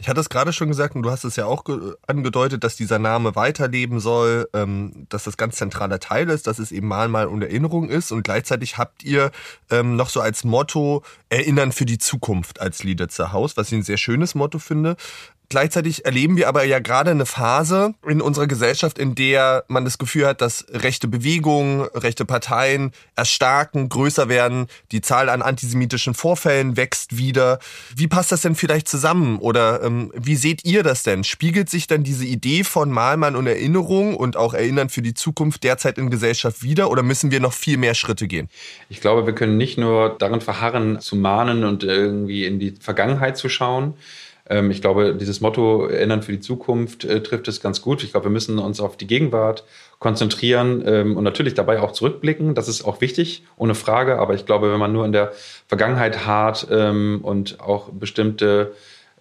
Ich hatte es gerade schon gesagt und du hast es ja auch angedeutet, dass dieser Name weiterleben soll, ähm, dass das ganz zentraler Teil ist, dass es eben mal mal und Erinnerung ist und gleichzeitig habt ihr ähm, noch so als Motto Erinnern für die Zukunft als Liederzer Haus, was ich ein sehr schönes Motto finde. Gleichzeitig erleben wir aber ja gerade eine Phase in unserer Gesellschaft, in der man das Gefühl hat, dass rechte Bewegungen, rechte Parteien erstarken, größer werden, die Zahl an antisemitischen Vorfällen wächst wieder. Wie passt das denn vielleicht zusammen? Oder ähm, wie seht ihr das denn? Spiegelt sich dann diese Idee von Malmann und Erinnerung und auch Erinnern für die Zukunft derzeit in Gesellschaft wieder? Oder müssen wir noch viel mehr Schritte gehen? Ich glaube, wir können nicht nur darin verharren, zu mahnen und irgendwie in die Vergangenheit zu schauen, ähm, ich glaube, dieses Motto Erinnern für die Zukunft äh, trifft es ganz gut. Ich glaube, wir müssen uns auf die Gegenwart konzentrieren ähm, und natürlich dabei auch zurückblicken. Das ist auch wichtig, ohne Frage. Aber ich glaube, wenn man nur in der Vergangenheit hart ähm, und auch bestimmte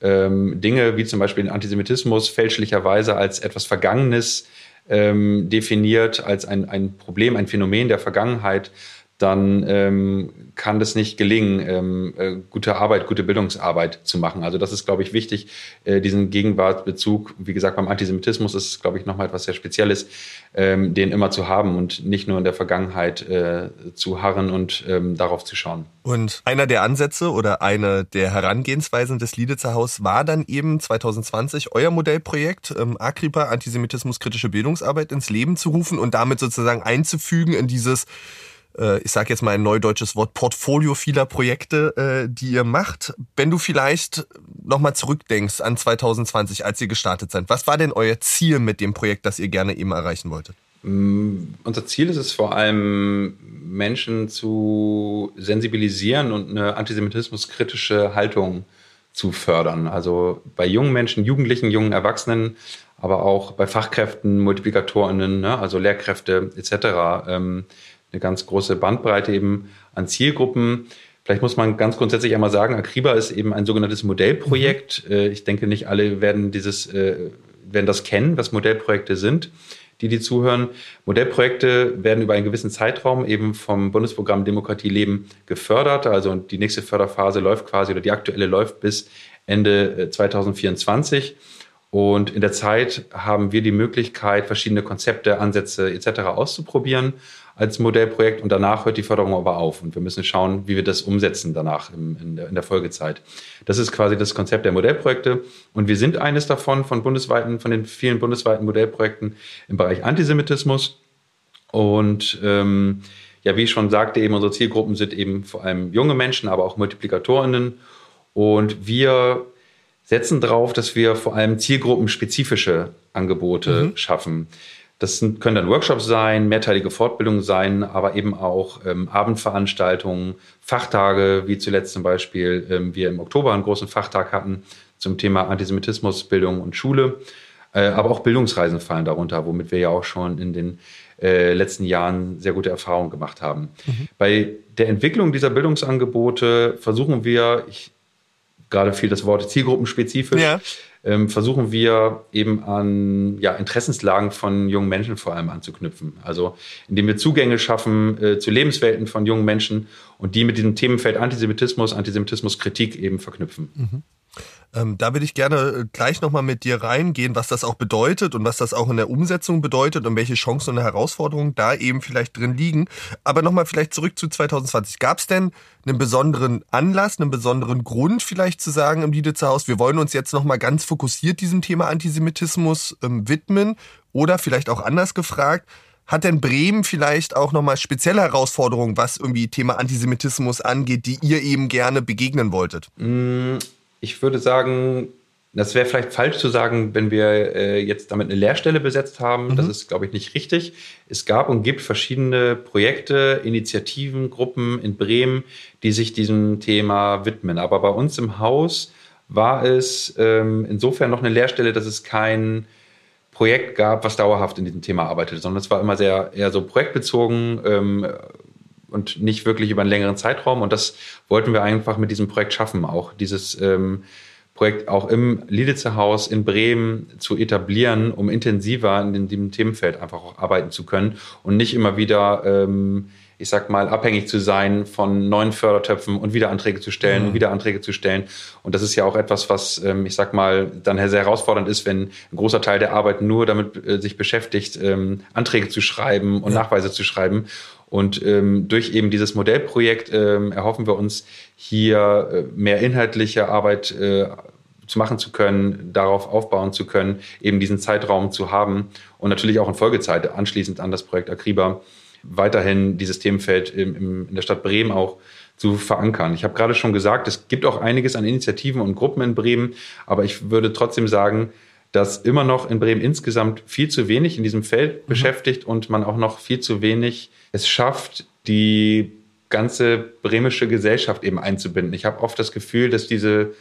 ähm, Dinge wie zum Beispiel den Antisemitismus fälschlicherweise als etwas Vergangenes ähm, definiert, als ein, ein Problem, ein Phänomen der Vergangenheit, dann ähm, kann das nicht gelingen, ähm, äh, gute Arbeit, gute Bildungsarbeit zu machen. Also das ist, glaube ich, wichtig, äh, diesen Gegenwartsbezug, wie gesagt, beim Antisemitismus ist es, glaube ich, nochmal etwas sehr Spezielles, ähm, den immer zu haben und nicht nur in der Vergangenheit äh, zu harren und ähm, darauf zu schauen. Und einer der Ansätze oder eine der Herangehensweisen des Lieditzer Haus war dann eben 2020 euer Modellprojekt, ähm, Agripa, Antisemitismus kritische Bildungsarbeit ins Leben zu rufen und damit sozusagen einzufügen in dieses äh, ich sage jetzt mal ein neudeutsches Wort, Portfolio vieler Projekte, äh, die ihr macht. Wenn du vielleicht nochmal zurückdenkst an 2020, als ihr gestartet seid, was war denn euer Ziel mit dem Projekt, das ihr gerne eben erreichen wolltet? Mm, unser Ziel ist es vor allem, Menschen zu sensibilisieren und eine antisemitismuskritische Haltung zu fördern. Also bei jungen Menschen, Jugendlichen, jungen Erwachsenen, aber auch bei Fachkräften, Multiplikatorinnen, ne, also Lehrkräfte etc. Ähm, eine ganz große Bandbreite eben an Zielgruppen. Vielleicht muss man ganz grundsätzlich einmal sagen, Akriba ist eben ein sogenanntes Modellprojekt. Mhm. Äh, ich denke, nicht alle werden dieses, äh, werden das kennen, was Modellprojekte sind die, die zuhören. Modellprojekte werden über einen gewissen Zeitraum eben vom Bundesprogramm Demokratie Leben gefördert. Also die nächste Förderphase läuft quasi oder die aktuelle läuft bis Ende 2024. Äh, Und in der Zeit haben wir die Möglichkeit, verschiedene Konzepte, Ansätze etc. auszuprobieren als Modellprojekt und danach hört die Förderung aber auf und wir müssen schauen, wie wir das umsetzen danach im, in, der, in, der, Folgezeit. Das ist quasi das Konzept der Modellprojekte und wir sind eines davon von bundesweiten, von den vielen bundesweiten Modellprojekten im Bereich Antisemitismus und ähm, ja, wie ich schon sagte, eben unsere Zielgruppen sind eben vor allem junge Menschen, aber auch Multiplikatorinnen und wir setzen darauf, dass wir vor allem zielgruppenspezifische Angebote mhm. schaffen. Das sind, können dann Workshops sein, mehrteilige Fortbildungen sein, aber eben auch ähm, Abendveranstaltungen, Fachtage, wie zuletzt zum Beispiel ähm, wir im Oktober einen großen Fachtag hatten zum Thema Antisemitismus, Bildung und Schule. Äh, aber auch Bildungsreisen fallen darunter, womit wir ja auch schon in den äh, letzten Jahren sehr gute Erfahrungen gemacht haben. Mhm. Bei der Entwicklung dieser Bildungsangebote versuchen wir, ich gerade viel das Wort zielgruppenspezifisch, ja versuchen wir eben an ja, Interessenslagen von jungen Menschen vor allem anzuknüpfen. Also indem wir Zugänge schaffen äh, zu Lebenswelten von jungen Menschen und die mit diesem Themenfeld Antisemitismus, Antisemitismuskritik eben verknüpfen. Mhm. Ähm, da würde ich gerne äh, gleich nochmal mit dir reingehen, was das auch bedeutet und was das auch in der Umsetzung bedeutet und welche Chancen und Herausforderungen da eben vielleicht drin liegen. Aber nochmal vielleicht zurück zu 2020. Gab es denn einen besonderen Anlass, einen besonderen Grund vielleicht zu sagen im Lieditzer Haus, wir wollen uns jetzt nochmal ganz fokussiert diesem Thema Antisemitismus ähm, widmen? Oder vielleicht auch anders gefragt, hat denn Bremen vielleicht auch nochmal spezielle Herausforderungen, was irgendwie Thema Antisemitismus angeht, die ihr eben gerne begegnen wolltet? Mm, ich würde sagen, das wäre vielleicht falsch zu sagen, wenn wir äh, jetzt damit eine Lehrstelle besetzt haben. Mhm. Das ist, glaube ich, nicht richtig. Es gab und gibt verschiedene Projekte, Initiativen, Gruppen in Bremen, die sich diesem Thema widmen. Aber bei uns im Haus war es ähm, insofern noch eine Lehrstelle, dass es kein Projekt gab, was dauerhaft in diesem Thema arbeitete, sondern es war immer sehr eher so projektbezogen. Ähm, und nicht wirklich über einen längeren Zeitraum. Und das wollten wir einfach mit diesem Projekt schaffen, auch dieses ähm, Projekt auch im Lieditzer Haus in Bremen zu etablieren, um intensiver in dem Themenfeld einfach auch arbeiten zu können und nicht immer wieder, ähm, ich sag mal, abhängig zu sein von neuen Fördertöpfen und wieder Anträge zu stellen mhm. und wieder Anträge zu stellen. Und das ist ja auch etwas, was, ähm, ich sag mal, dann sehr herausfordernd ist, wenn ein großer Teil der Arbeit nur damit äh, sich beschäftigt, ähm, Anträge zu schreiben und ja. Nachweise zu schreiben. Und ähm, durch eben dieses Modellprojekt ähm, erhoffen wir uns hier äh, mehr inhaltliche Arbeit äh, zu machen zu können, darauf aufbauen zu können, eben diesen Zeitraum zu haben und natürlich auch in Folgezeit anschließend an das Projekt Akriba weiterhin dieses Themenfeld im, im, in der Stadt Bremen auch zu verankern. Ich habe gerade schon gesagt, es gibt auch einiges an Initiativen und Gruppen in Bremen, aber ich würde trotzdem sagen, dass immer noch in Bremen insgesamt viel zu wenig in diesem Feld mhm. beschäftigt und man auch noch viel zu wenig es schafft, die ganze bremische Gesellschaft eben einzubinden. Ich habe oft das Gefühl, dass diese,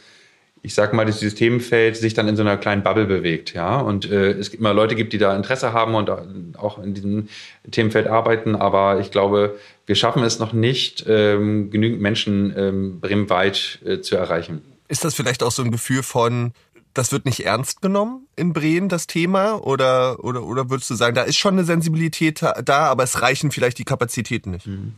ich sag mal, dieses Themenfeld sich dann in so einer kleinen Bubble bewegt, ja. Und äh, es immer Leute gibt, die da Interesse haben und auch in diesem Themenfeld arbeiten, aber ich glaube, wir schaffen es noch nicht, ähm, genügend Menschen ähm, bremenweit äh, zu erreichen. Ist das vielleicht auch so ein Gefühl von, das wird nicht ernst genommen in Bremen, das Thema? Oder, oder, oder würdest du sagen, da ist schon eine Sensibilität da, aber es reichen vielleicht die Kapazitäten nicht? Mhm.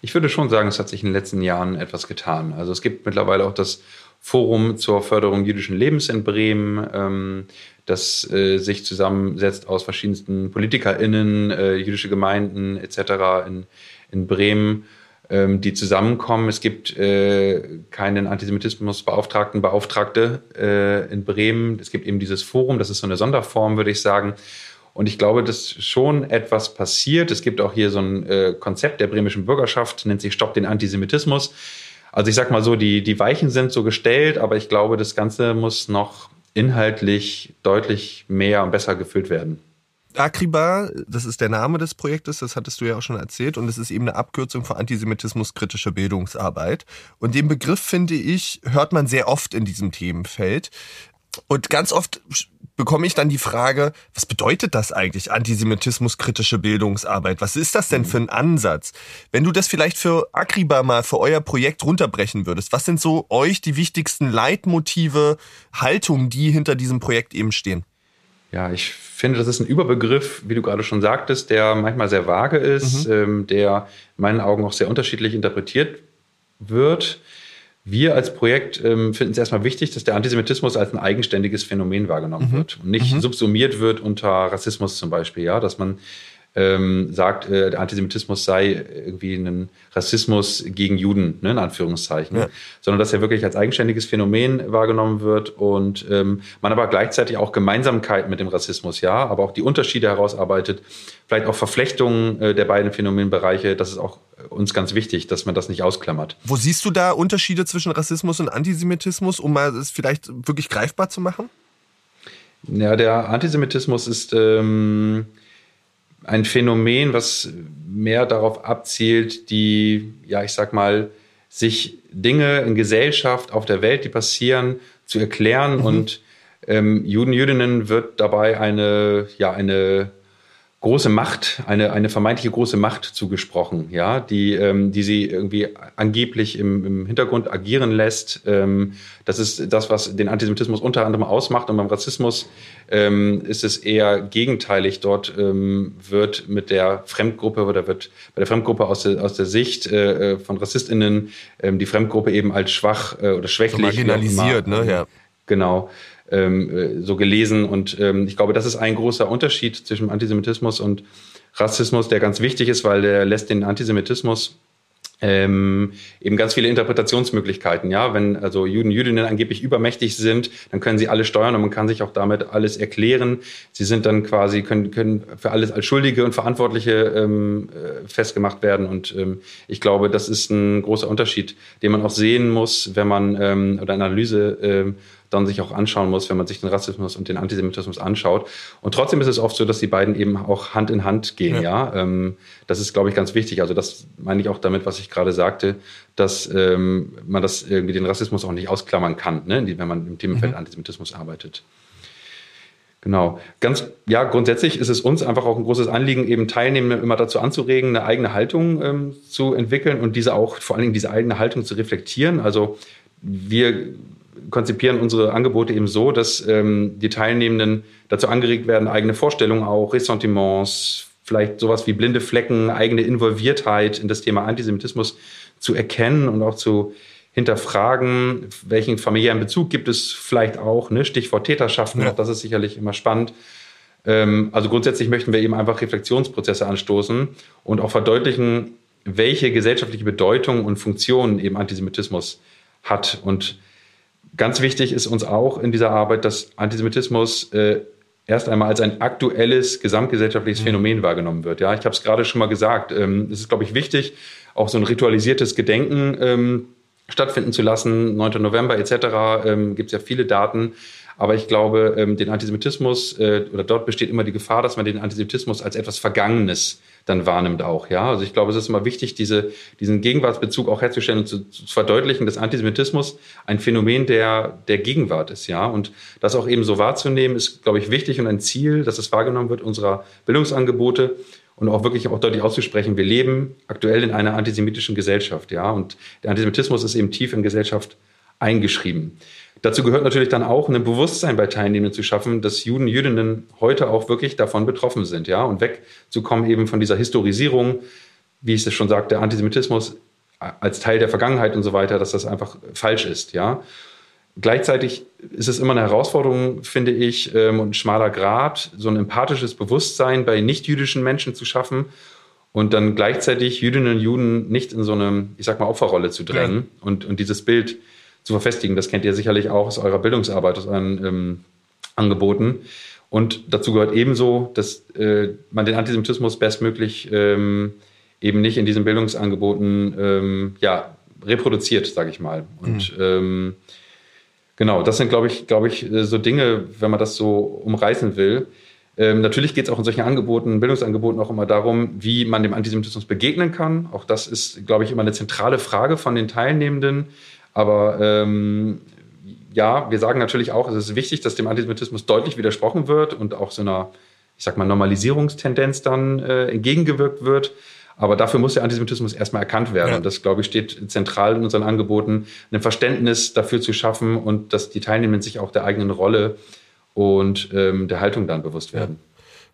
Ich würde schon sagen, es hat sich in den letzten Jahren etwas getan. Also es gibt mittlerweile auch das Forum zur Förderung jüdischen Lebens in Bremen, ähm, das äh, sich zusammensetzt aus verschiedensten PolitikerInnen, äh, jüdische Gemeinden etc. in, in Bremen ähm, die zusammenkommen. Es gibt äh, keinen Antisemitismusbeauftragten, Beauftragte äh, in Bremen. Es gibt eben dieses Forum, das ist so eine Sonderform, würde ich sagen. Und ich glaube, dass schon etwas passiert. Es gibt auch hier so ein äh, Konzept der bremischen Bürgerschaft, nennt sich Stopp den Antisemitismus. Also ich sag mal so, die, die Weichen sind so gestellt, aber ich glaube, das Ganze muss noch inhaltlich deutlich mehr und besser gefüllt werden. Akriba, das ist der Name des Projektes, das hattest du ja auch schon erzählt, und es ist eben eine Abkürzung für antisemitismuskritische Bildungsarbeit. Und den Begriff, finde ich, hört man sehr oft in diesem Themenfeld. Und ganz oft bekomme ich dann die Frage, was bedeutet das eigentlich, antisemitismuskritische Bildungsarbeit? Was ist das denn für ein Ansatz? Wenn du das vielleicht für Akriba mal für euer Projekt runterbrechen würdest, was sind so euch die wichtigsten Leitmotive, Haltungen, die hinter diesem Projekt eben stehen? Ja, ich finde, das ist ein Überbegriff, wie du gerade schon sagtest, der manchmal sehr vage ist, mhm. ähm, der in meinen Augen auch sehr unterschiedlich interpretiert wird. Wir als Projekt ähm, finden es erstmal wichtig, dass der Antisemitismus als ein eigenständiges Phänomen wahrgenommen mhm. wird und nicht mhm. subsumiert wird unter Rassismus zum Beispiel, ja, dass man ähm, sagt, äh, der Antisemitismus sei irgendwie ein Rassismus gegen Juden, ne, in Anführungszeichen, ja. sondern dass er wirklich als eigenständiges Phänomen wahrgenommen wird und ähm, man aber gleichzeitig auch Gemeinsamkeiten mit dem Rassismus, ja, aber auch die Unterschiede herausarbeitet, vielleicht auch Verflechtungen äh, der beiden Phänomenbereiche, das ist auch uns ganz wichtig, dass man das nicht ausklammert. Wo siehst du da Unterschiede zwischen Rassismus und Antisemitismus, um mal es vielleicht wirklich greifbar zu machen? Ja, der Antisemitismus ist ähm, ein Phänomen, was mehr darauf abzielt, die, ja, ich sag mal, sich Dinge in Gesellschaft, auf der Welt, die passieren, zu erklären. Mhm. Und ähm, Juden, Jüdinnen wird dabei eine, ja, eine große Macht, eine, eine vermeintliche große Macht zugesprochen, ja, die, ähm, die sie irgendwie angeblich im, im Hintergrund agieren lässt. Ähm, das ist das, was den Antisemitismus unter anderem ausmacht. Und beim Rassismus ähm, ist es eher gegenteilig. Dort ähm, wird mit der Fremdgruppe oder wird bei der Fremdgruppe aus der, aus der Sicht äh, äh von RassistInnen ähm, die Fremdgruppe eben als schwach äh, oder schwächlich. So marginalisiert, ne? Ja. Genau ähm, äh, so gelesen. Und ähm, ich glaube, das ist ein großer Unterschied zwischen Antisemitismus und Rassismus, der ganz wichtig ist, weil der lässt den Antisemitismus ähm, eben ganz viele Interpretationsmöglichkeiten. Ja, wenn also Juden, Jüdinnen angeblich übermächtig sind, dann können sie alle steuern und man kann sich auch damit alles erklären. Sie sind dann quasi können können für alles als Schuldige und Verantwortliche ähm, äh, festgemacht werden. Und ähm, ich glaube, das ist ein großer Unterschied, den man auch sehen muss, wenn man ähm, oder Analyse ähm, dann sich auch anschauen muss, wenn man sich den Rassismus und den Antisemitismus anschaut. Und trotzdem ist es oft so, dass die beiden eben auch Hand in Hand gehen. Ja, ja? Ähm, das ist, glaube ich, ganz wichtig. Also das meine ich auch damit, was ich gerade sagte, dass ähm, man das irgendwie den Rassismus auch nicht ausklammern kann, ne? wenn man im Themenfeld mhm. Antisemitismus arbeitet. Genau. Ganz, ja, grundsätzlich ist es uns einfach auch ein großes Anliegen, eben Teilnehmende immer dazu anzuregen, eine eigene Haltung ähm, zu entwickeln und diese auch, vor allen Dingen diese eigene Haltung zu reflektieren. Also wir konzipieren unsere Angebote eben so, dass ähm, die Teilnehmenden dazu angeregt werden, eigene Vorstellungen auch, Ressentiments, vielleicht sowas wie blinde Flecken, eigene Involviertheit in das Thema Antisemitismus zu erkennen und auch zu hinterfragen, welchen familiären Bezug gibt es vielleicht auch, ne? Stichwort Täterschaften, ja. auch das ist sicherlich immer spannend. Ähm, also grundsätzlich möchten wir eben einfach Reflexionsprozesse anstoßen und auch verdeutlichen, welche gesellschaftliche Bedeutung und Funktion eben Antisemitismus hat und Ganz wichtig ist uns auch in dieser Arbeit, dass Antisemitismus äh, erst einmal als ein aktuelles gesamtgesellschaftliches mhm. Phänomen wahrgenommen wird. Ja, ich habe es gerade schon mal gesagt. Ähm, es ist, glaube ich, wichtig, auch so ein ritualisiertes Gedenken ähm, stattfinden zu lassen. 9. November etc. Ähm, gibt es ja viele Daten. Aber ich glaube, ähm, den Antisemitismus äh, oder dort besteht immer die Gefahr, dass man den Antisemitismus als etwas Vergangenes dann wahrnimmt auch. Ja, also ich glaube, es ist immer wichtig, diese, diesen Gegenwartsbezug auch herzustellen und zu, zu verdeutlichen, dass Antisemitismus ein Phänomen der, der Gegenwart ist. Ja, und das auch eben so wahrzunehmen, ist, glaube ich, wichtig und ein Ziel, dass es wahrgenommen wird unserer Bildungsangebote und auch wirklich auch deutlich auszusprechen, wir leben aktuell in einer antisemitischen Gesellschaft. Ja, und der Antisemitismus ist eben tief in Gesellschaft eingeschrieben. Dazu gehört natürlich dann auch ein Bewusstsein bei Teilnehmenden zu schaffen, dass Juden, Jüdinnen heute auch wirklich davon betroffen sind, ja, und wegzukommen eben von dieser Historisierung, wie ich es schon sagte, Antisemitismus als Teil der Vergangenheit und so weiter, dass das einfach falsch ist, ja. Gleichzeitig ist es immer eine Herausforderung, finde ich, ähm, und ein schmaler Grad, so ein empathisches Bewusstsein bei nicht-jüdischen Menschen zu schaffen und dann gleichzeitig Jüdinnen und Juden nicht in so eine, ich sag mal, Opferrolle zu drängen ja. und, und dieses Bild zu verfestigen. Das kennt ihr sicherlich auch aus eurer Bildungsarbeit, aus euren ähm, Angeboten. Und dazu gehört ebenso, dass äh, man den Antisemitismus bestmöglich ähm, eben nicht in diesen Bildungsangeboten ähm, ja, reproduziert, sage ich mal. Und mhm. ähm, genau, das sind, glaube ich, glaube ich, so Dinge, wenn man das so umreißen will. Ähm, natürlich geht es auch in solchen Angeboten, Bildungsangeboten auch immer darum, wie man dem Antisemitismus begegnen kann. Auch das ist, glaube ich, immer eine zentrale Frage von den Teilnehmenden. Aber ähm, ja, wir sagen natürlich auch, es ist wichtig, dass dem Antisemitismus deutlich widersprochen wird und auch so einer, ich sag mal, Normalisierungstendenz dann äh, entgegengewirkt wird. Aber dafür muss der Antisemitismus erstmal erkannt werden. Ja. Und das, glaube ich, steht zentral in unseren Angeboten, ein Verständnis dafür zu schaffen und dass die Teilnehmenden sich auch der eigenen Rolle und ähm, der Haltung dann bewusst werden. Ja.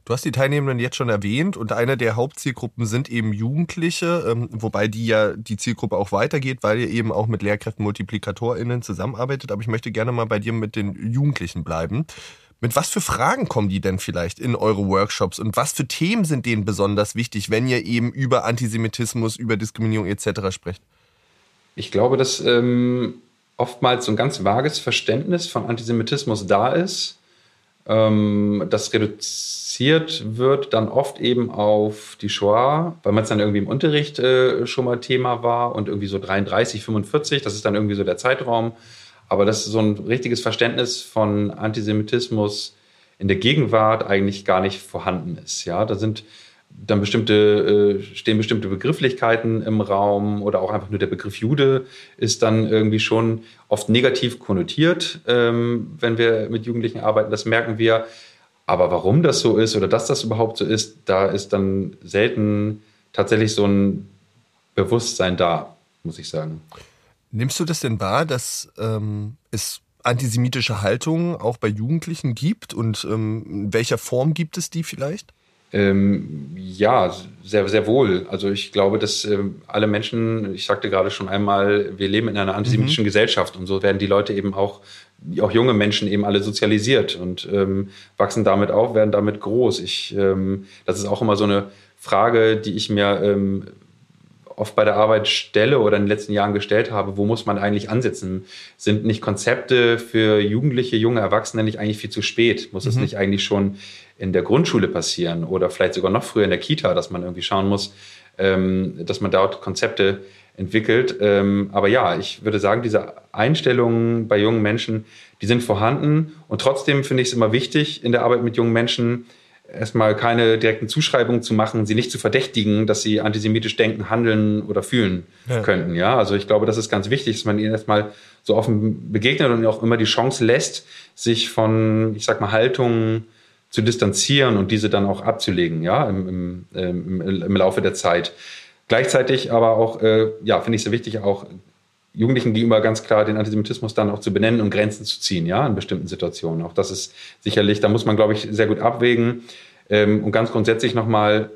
Du hast die Teilnehmenden jetzt schon erwähnt und eine der Hauptzielgruppen sind eben Jugendliche, ähm, wobei die ja die Zielgruppe auch weitergeht, weil ihr eben auch mit Lehrkräften MultiplikatorInnen zusammenarbeitet. Aber ich möchte gerne mal bei dir mit den Jugendlichen bleiben. Mit was für Fragen kommen die denn vielleicht in eure Workshops und was für Themen sind denen besonders wichtig, wenn ihr eben über Antisemitismus, über Diskriminierung etc. sprecht? Ich glaube, dass ähm, oftmals so ein ganz vages Verständnis von Antisemitismus da ist. Ähm, das reduziert wird dann oft eben auf die Shoah, weil man es dann irgendwie im Unterricht äh, schon mal Thema war und irgendwie so 33, 45, das ist dann irgendwie so der Zeitraum. Aber dass so ein richtiges Verständnis von Antisemitismus in der Gegenwart eigentlich gar nicht vorhanden ist. Ja, da sind dann bestimmte, äh, stehen bestimmte Begrifflichkeiten im Raum oder auch einfach nur der Begriff Jude ist dann irgendwie schon oft negativ konnotiert, ähm, wenn wir mit Jugendlichen arbeiten. Das merken wir aber warum das so ist oder dass das überhaupt so ist, da ist dann selten tatsächlich so ein Bewusstsein da, muss ich sagen. Nimmst du das denn wahr, dass ähm, es antisemitische Haltungen auch bei Jugendlichen gibt und ähm, in welcher Form gibt es die vielleicht? Ähm, ja, sehr, sehr wohl. Also ich glaube, dass äh, alle Menschen, ich sagte gerade schon einmal, wir leben in einer antisemitischen mhm. Gesellschaft und so werden die Leute eben auch auch junge Menschen eben alle sozialisiert und ähm, wachsen damit auf, werden damit groß. Ich, ähm, das ist auch immer so eine Frage, die ich mir ähm, oft bei der Arbeit stelle oder in den letzten Jahren gestellt habe, wo muss man eigentlich ansetzen? Sind nicht Konzepte für Jugendliche, junge Erwachsene nicht eigentlich viel zu spät? Muss es mhm. nicht eigentlich schon in der Grundschule passieren oder vielleicht sogar noch früher in der Kita, dass man irgendwie schauen muss, ähm, dass man dort Konzepte entwickelt. Ähm, aber ja, ich würde sagen, diese Einstellungen bei jungen Menschen, die sind vorhanden. Und trotzdem finde ich es immer wichtig, in der Arbeit mit jungen Menschen erstmal keine direkten Zuschreibungen zu machen, sie nicht zu verdächtigen, dass sie antisemitisch denken, handeln oder fühlen ja. könnten. Ja, also ich glaube, das ist ganz wichtig, dass man ihnen erstmal so offen begegnet und auch immer die Chance lässt, sich von, ich sag mal, Haltungen zu distanzieren und diese dann auch abzulegen, ja, im, im, im, im Laufe der Zeit. Gleichzeitig aber auch, äh, ja, finde ich es sehr wichtig, auch Jugendlichen gegenüber ganz klar den Antisemitismus dann auch zu benennen und Grenzen zu ziehen, ja, in bestimmten Situationen. Auch das ist sicherlich, da muss man, glaube ich, sehr gut abwägen. Ähm, und ganz grundsätzlich nochmal,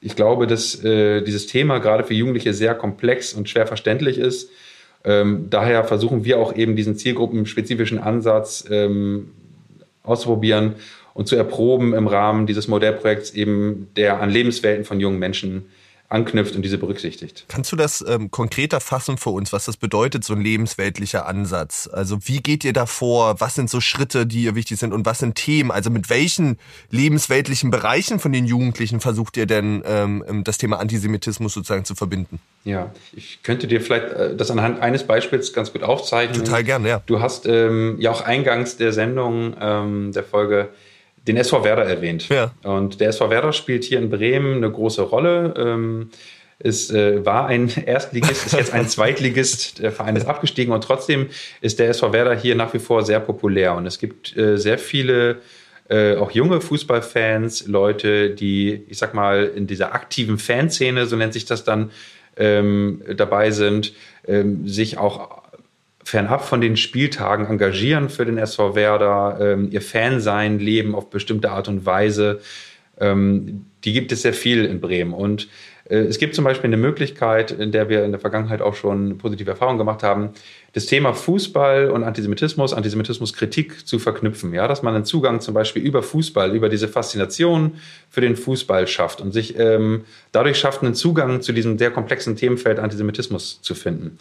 ich glaube, dass äh, dieses Thema gerade für Jugendliche sehr komplex und schwer verständlich ist. Ähm, daher versuchen wir auch eben diesen zielgruppenspezifischen Ansatz ähm, auszuprobieren und zu erproben im Rahmen dieses Modellprojekts eben, der an Lebenswelten von jungen Menschen anknüpft und diese berücksichtigt. Kannst du das ähm, konkreter fassen für uns, was das bedeutet, so ein lebensweltlicher Ansatz? Also wie geht ihr da vor? Was sind so Schritte, die ihr wichtig sind und was sind Themen? Also mit welchen lebensweltlichen Bereichen von den Jugendlichen versucht ihr denn ähm, ähm das Thema Antisemitismus sozusagen zu verbinden? Ja, ich könnte dir vielleicht äh, das anhand eines Beispiels ganz gut aufzeichnen. Total gern, ja. Du hast ähm, ja auch eingangs der Sendung, ähm, der Folge den SV Werder erwähnt. Ja. Und der SV Werder spielt hier in Bremen eine große Rolle. Ähm, es äh, war ein Erstligist, ist jetzt ein Zweitligist. Der Verein ist abgestiegen und trotzdem ist der SV Werder hier nach wie vor sehr populär. Und es gibt äh, sehr viele äh, auch junge Fußballfans, Leute, die, ich sag mal, in dieser aktiven Fanszene, so nennt sich das dann, ähm, dabei sind, ähm, sich auch fernab von den Spieltagen engagieren für den SV Werder, ähm, ihr Fansein leben auf bestimmte Art und Weise. Ähm, die gibt es sehr viel in Bremen. Und äh, es gibt zum Beispiel eine Möglichkeit, in der wir in der Vergangenheit auch schon positive Erfahrungen gemacht haben, das Thema Fußball und Antisemitismus, Antisemitismuskritik zu verknüpfen. Ja, dass man einen Zugang zum Beispiel über Fußball, über diese Faszination für den Fußball schafft und sich ähm, dadurch schafft, einen Zugang zu diesem sehr komplexen Themenfeld Antisemitismus zu finden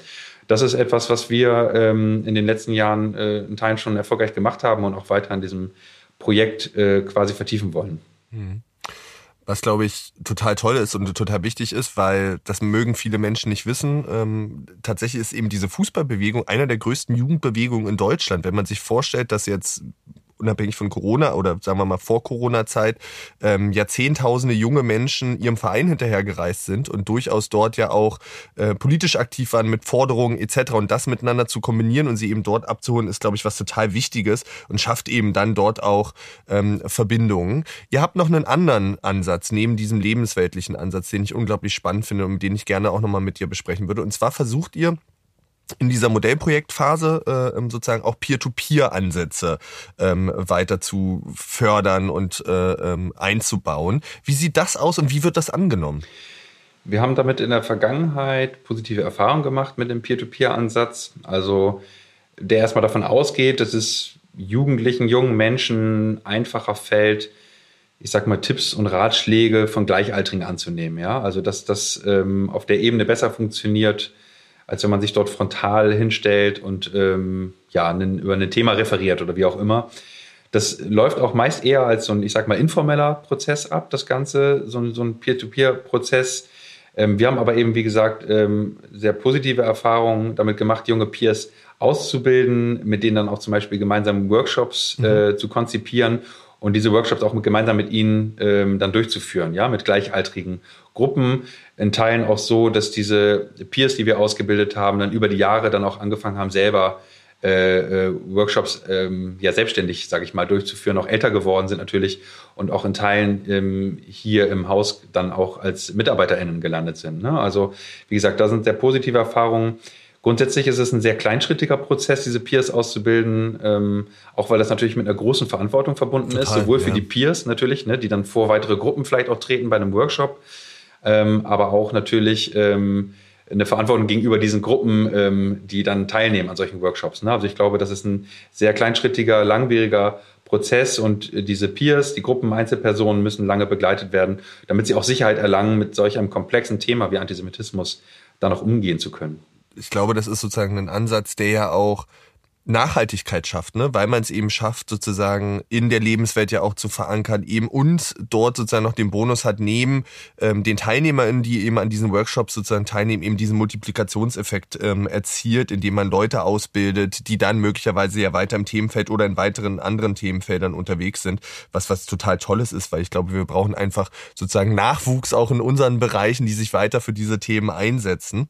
das ist etwas, was wir ähm, in den letzten Jahren äh, in Teilen schon erfolgreich gemacht haben und auch weiter in diesem Projekt äh, quasi vertiefen wollen. Mhm. Was, glaube ich, total toll ist und total wichtig ist, weil das mögen viele Menschen nicht wissen. Ähm, tatsächlich ist eben diese Fußballbewegung einer der größten Jugendbewegungen in Deutschland. Wenn man sich vorstellt, dass jetzt unabhängig von Corona oder sagen wir mal vor Corona-Zeit, ähm, ja zehntausende junge Menschen ihrem Verein hinterhergereist sind und durchaus dort ja auch äh, politisch aktiv waren mit Forderungen etc. Und das miteinander zu kombinieren und sie eben dort abzuholen, ist, glaube ich, was total Wichtiges und schafft eben dann dort auch ähm, Verbindungen. Ihr habt noch einen anderen Ansatz neben diesem lebensweltlichen Ansatz, den ich unglaublich spannend finde und den ich gerne auch nochmal mit dir besprechen würde. Und zwar versucht ihr, in dieser Modellprojektphase äh, ähm, sozusagen auch Peer-to-Peer-Ansätze ähm, weiter zu fördern und äh, ähm, einzubauen. Wie sieht das aus und wie wird das angenommen? Wir haben damit in der Vergangenheit positive Erfahrungen gemacht mit dem Peer-to-Peer-Ansatz. Also der erstmal davon ausgeht, dass es Jugendlichen, jungen Menschen einfacher fällt, ich sag mal, Tipps und Ratschläge von Gleichaltrigen anzunehmen. Ja? Also dass das ähm, auf der Ebene besser funktioniert, als wenn man sich dort frontal hinstellt und ähm, ja, einen, über ein Thema referiert oder wie auch immer. Das läuft auch meist eher als so ein, ich sag mal, informeller Prozess ab, das Ganze, so ein, so ein Peer-to-Peer-Prozess. Ähm, wir haben aber eben, wie gesagt, ähm, sehr positive Erfahrungen damit gemacht, junge Peers auszubilden, mit denen dann auch zum Beispiel gemeinsam Workshops mhm. äh, zu konzipieren und diese Workshops auch mit, gemeinsam mit ihnen ähm, dann durchzuführen, ja, mit gleichaltrigen Gruppen. In Teilen auch so, dass diese Peers, die wir ausgebildet haben, dann über die Jahre dann auch angefangen haben, selber äh, äh, Workshops ähm, ja selbstständig, sage ich mal, durchzuführen, auch älter geworden sind natürlich und auch in Teilen ähm, hier im Haus dann auch als MitarbeiterInnen gelandet sind. Ne? Also wie gesagt, da sind sehr positive Erfahrungen. Grundsätzlich ist es ein sehr kleinschrittiger Prozess, diese Peers auszubilden, ähm, auch weil das natürlich mit einer großen Verantwortung verbunden Total, ist, sowohl ja. für die Peers natürlich, ne, die dann vor weitere Gruppen vielleicht auch treten bei einem Workshop, ähm, aber auch natürlich ähm, eine Verantwortung gegenüber diesen Gruppen, ähm, die dann teilnehmen an solchen Workshops. Ne? Also ich glaube, das ist ein sehr kleinschrittiger, langwieriger Prozess und diese Peers, die Gruppen, Einzelpersonen müssen lange begleitet werden, damit sie auch Sicherheit erlangen, mit solch einem komplexen Thema wie Antisemitismus dann auch umgehen zu können ich glaube, das ist sozusagen ein Ansatz, der ja auch Nachhaltigkeit schafft, ne? weil man es eben schafft, sozusagen in der Lebenswelt ja auch zu verankern, eben und dort sozusagen noch den Bonus hat, neben ähm, den TeilnehmerInnen, die eben an diesen Workshops sozusagen teilnehmen, eben diesen Multiplikationseffekt ähm, erzielt, indem man Leute ausbildet, die dann möglicherweise ja weiter im Themenfeld oder in weiteren anderen Themenfeldern unterwegs sind, was was total Tolles ist, weil ich glaube, wir brauchen einfach sozusagen Nachwuchs auch in unseren Bereichen, die sich weiter für diese Themen einsetzen.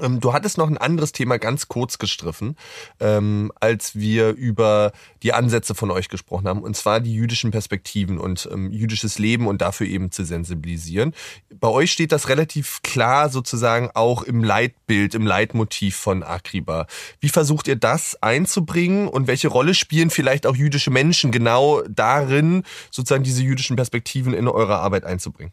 Ähm, du hattest noch ein anderes Thema ganz kurz gestriffen, ähm, als wir über die Ansätze von euch gesprochen haben, und zwar die jüdischen Perspektiven und ähm, jüdisches Leben und dafür eben zu sensibilisieren. Bei euch steht das relativ klar sozusagen auch im Leitbild, im Leitmotiv von Akriba. Wie versucht ihr das einzubringen und welche Rolle spielen vielleicht auch jüdische Menschen genau darin, sozusagen diese jüdischen Perspektiven in eure Arbeit einzubringen?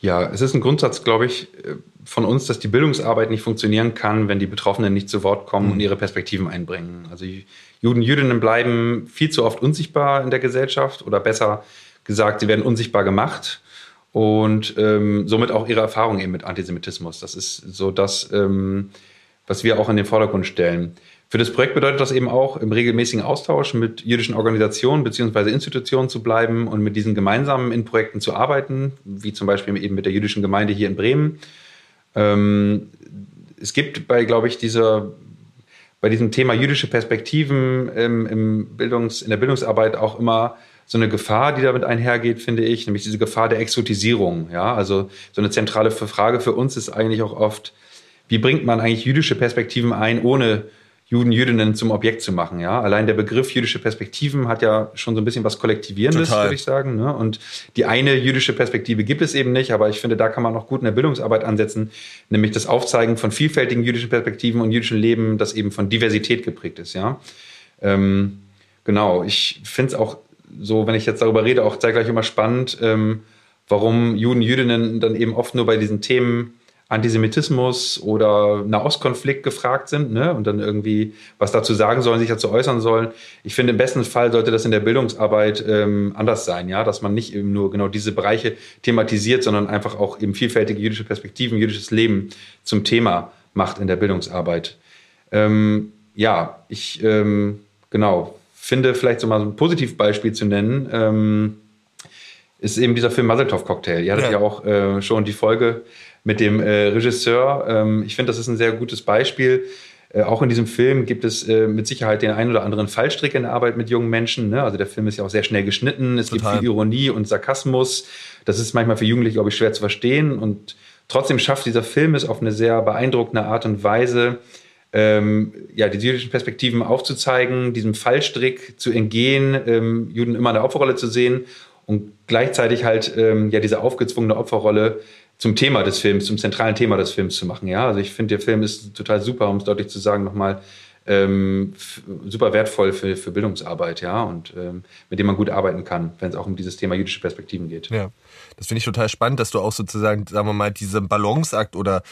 Ja, es ist ein Grundsatz, glaube ich, äh, von uns, dass die Bildungsarbeit nicht funktionieren kann, wenn die Betroffenen nicht zu Wort kommen mhm. und ihre Perspektiven einbringen. Also Juden, Jüdinnen bleiben viel zu oft unsichtbar in der Gesellschaft oder besser gesagt, sie werden unsichtbar gemacht und ähm, somit auch ihre Erfahrungen eben mit Antisemitismus. Das ist so das, ähm, was wir auch in den Vordergrund stellen. Für das Projekt bedeutet das eben auch, im regelmäßigen Austausch mit jüdischen Organisationen bzw. Institutionen zu bleiben und mit diesen gemeinsamen in Projekten zu arbeiten, wie zum Beispiel eben mit der jüdischen Gemeinde hier in Bremen. Ähm, es gibt bei, glaube ich, dieser, bei diesem Thema jüdische Perspektiven im, im Bildungs-, in der Bildungsarbeit auch immer so eine Gefahr, die damit einhergeht, finde ich, nämlich diese Gefahr der Exotisierung. Ja, also so eine zentrale Frage für uns ist eigentlich auch oft, wie bringt man eigentlich jüdische Perspektiven ein, ohne Juden, Jüdinnen zum Objekt zu machen. Ja, allein der Begriff jüdische Perspektiven hat ja schon so ein bisschen was Kollektivierendes, würde ich sagen. Ne? Und die eine jüdische Perspektive gibt es eben nicht, aber ich finde, da kann man auch gut in der Bildungsarbeit ansetzen, nämlich das Aufzeigen von vielfältigen jüdischen Perspektiven und jüdischen Leben, das eben von Diversität geprägt ist. Ja, ähm, genau. Ich finde es auch so, wenn ich jetzt darüber rede, auch zeitgleich immer spannend, ähm, warum Juden, Jüdinnen dann eben oft nur bei diesen Themen Antisemitismus oder Nahostkonflikt gefragt sind ne? und dann irgendwie was dazu sagen sollen, sich dazu äußern sollen. Ich finde, im besten Fall sollte das in der Bildungsarbeit ähm, anders sein, ja, dass man nicht eben nur genau diese Bereiche thematisiert, sondern einfach auch eben vielfältige jüdische Perspektiven, jüdisches Leben zum Thema macht in der Bildungsarbeit. Ähm, ja, ich ähm, genau finde, vielleicht so mal so ein Positivbeispiel zu nennen, ähm, ist eben dieser Film Mazeltov Cocktail. Ihr hattet ja, ja auch äh, schon die Folge mit dem äh, Regisseur. Ähm, ich finde, das ist ein sehr gutes Beispiel. Äh, auch in diesem Film gibt es äh, mit Sicherheit den einen oder anderen Fallstrick in der Arbeit mit jungen Menschen. Ne? Also der Film ist ja auch sehr schnell geschnitten. Es Total. gibt viel Ironie und Sarkasmus. Das ist manchmal für Jugendliche, glaube ich, schwer zu verstehen. Und trotzdem schafft dieser Film es auf eine sehr beeindruckende Art und Weise, ähm, ja, die jüdischen Perspektiven aufzuzeigen, diesem Fallstrick zu entgehen, ähm, Juden immer in der Opferrolle zu sehen und gleichzeitig halt ähm, ja diese aufgezwungene Opferrolle zum Thema des Films, zum zentralen Thema des Films zu machen. Ja, also ich finde, der Film ist total super, um es deutlich zu sagen, nochmal ähm, super wertvoll für, für Bildungsarbeit, ja, und ähm, mit dem man gut arbeiten kann, wenn es auch um dieses Thema jüdische Perspektiven geht. Ja, das finde ich total spannend, dass du auch sozusagen, sagen wir mal, diesen Balanceakt oder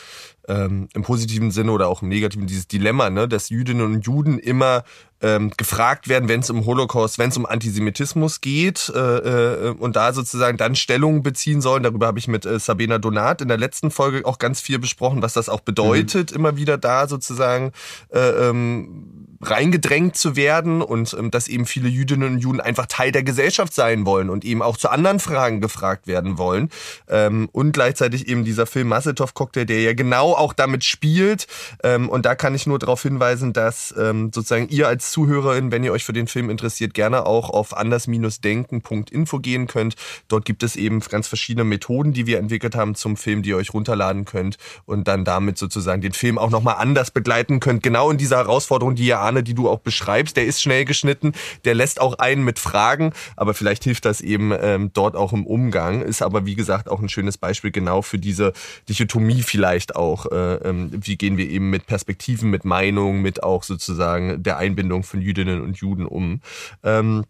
ähm, im positiven Sinne oder auch im negativen dieses Dilemma, ne, dass Jüdinnen und Juden immer ähm, gefragt werden, wenn es um Holocaust, wenn es um Antisemitismus geht äh, äh, und da sozusagen dann Stellung beziehen sollen. Darüber habe ich mit äh, Sabina Donat in der letzten Folge auch ganz viel besprochen, was das auch bedeutet, mhm. immer wieder da sozusagen äh, ähm, reingedrängt zu werden und ähm, dass eben viele Jüdinnen und Juden einfach Teil der Gesellschaft sein wollen und eben auch zu anderen Fragen gefragt werden wollen. Ähm, und gleichzeitig eben dieser Film Massetov Cocktail, der ja genau auch damit spielt. Ähm, und da kann ich nur darauf hinweisen, dass ähm, sozusagen ihr als Zuhörerin, wenn ihr euch für den Film interessiert, gerne auch auf anders-denken.info gehen könnt. Dort gibt es eben ganz verschiedene Methoden, die wir entwickelt haben zum Film, die ihr euch runterladen könnt und dann damit sozusagen den Film auch nochmal anders begleiten könnt. Genau in dieser Herausforderung, die ihr Arne, die du auch beschreibst, der ist schnell geschnitten, der lässt auch einen mit Fragen, aber vielleicht hilft das eben ähm, dort auch im Umgang. Ist aber wie gesagt auch ein schönes Beispiel genau für diese Dichotomie vielleicht auch. Äh, ähm, wie gehen wir eben mit Perspektiven, mit Meinungen, mit auch sozusagen der Einbindung von Jüdinnen und Juden um. Ähm,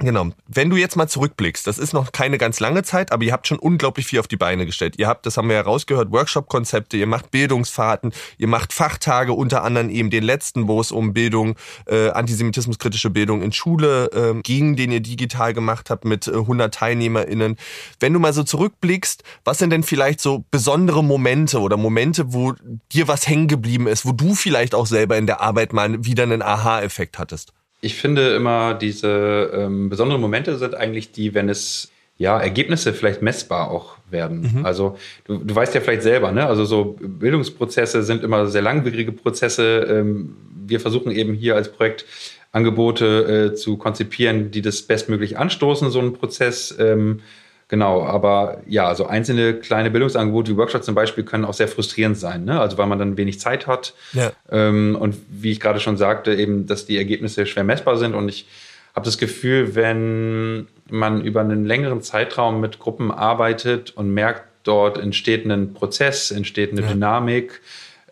Genau. Wenn du jetzt mal zurückblickst, das ist noch keine ganz lange Zeit, aber ihr habt schon unglaublich viel auf die Beine gestellt. Ihr habt, das haben wir ja rausgehört, Workshop-Konzepte, ihr macht Bildungsfahrten, ihr macht Fachtage, unter anderem eben den letzten, wo es um Bildung, äh, antisemitismuskritische Bildung in Schule äh, ging, den ihr digital gemacht habt mit äh, 100 TeilnehmerInnen. Wenn du mal so zurückblickst, was sind denn vielleicht so besondere Momente oder Momente, wo dir was hängen geblieben ist, wo du vielleicht auch selber in der Arbeit mal wieder einen Aha-Effekt hattest? Ich finde immer, diese ähm, besonderen Momente sind eigentlich die, wenn es ja Ergebnisse vielleicht messbar auch werden. Mhm. Also du, du weißt ja vielleicht selber, ne? Also so Bildungsprozesse sind immer sehr langwierige Prozesse. Ähm, wir versuchen eben hier als Projekt Angebote äh, zu konzipieren, die das bestmöglich anstoßen, so einen Prozess. Ähm, Genau, aber ja, so einzelne kleine Bildungsangebote wie Workshops zum Beispiel können auch sehr frustrierend sein, ne? also weil man dann wenig Zeit hat. Ja. Ähm, und wie ich gerade schon sagte, eben, dass die Ergebnisse schwer messbar sind. Und ich habe das Gefühl, wenn man über einen längeren Zeitraum mit Gruppen arbeitet und merkt, dort entsteht ein Prozess, entsteht eine ja. Dynamik,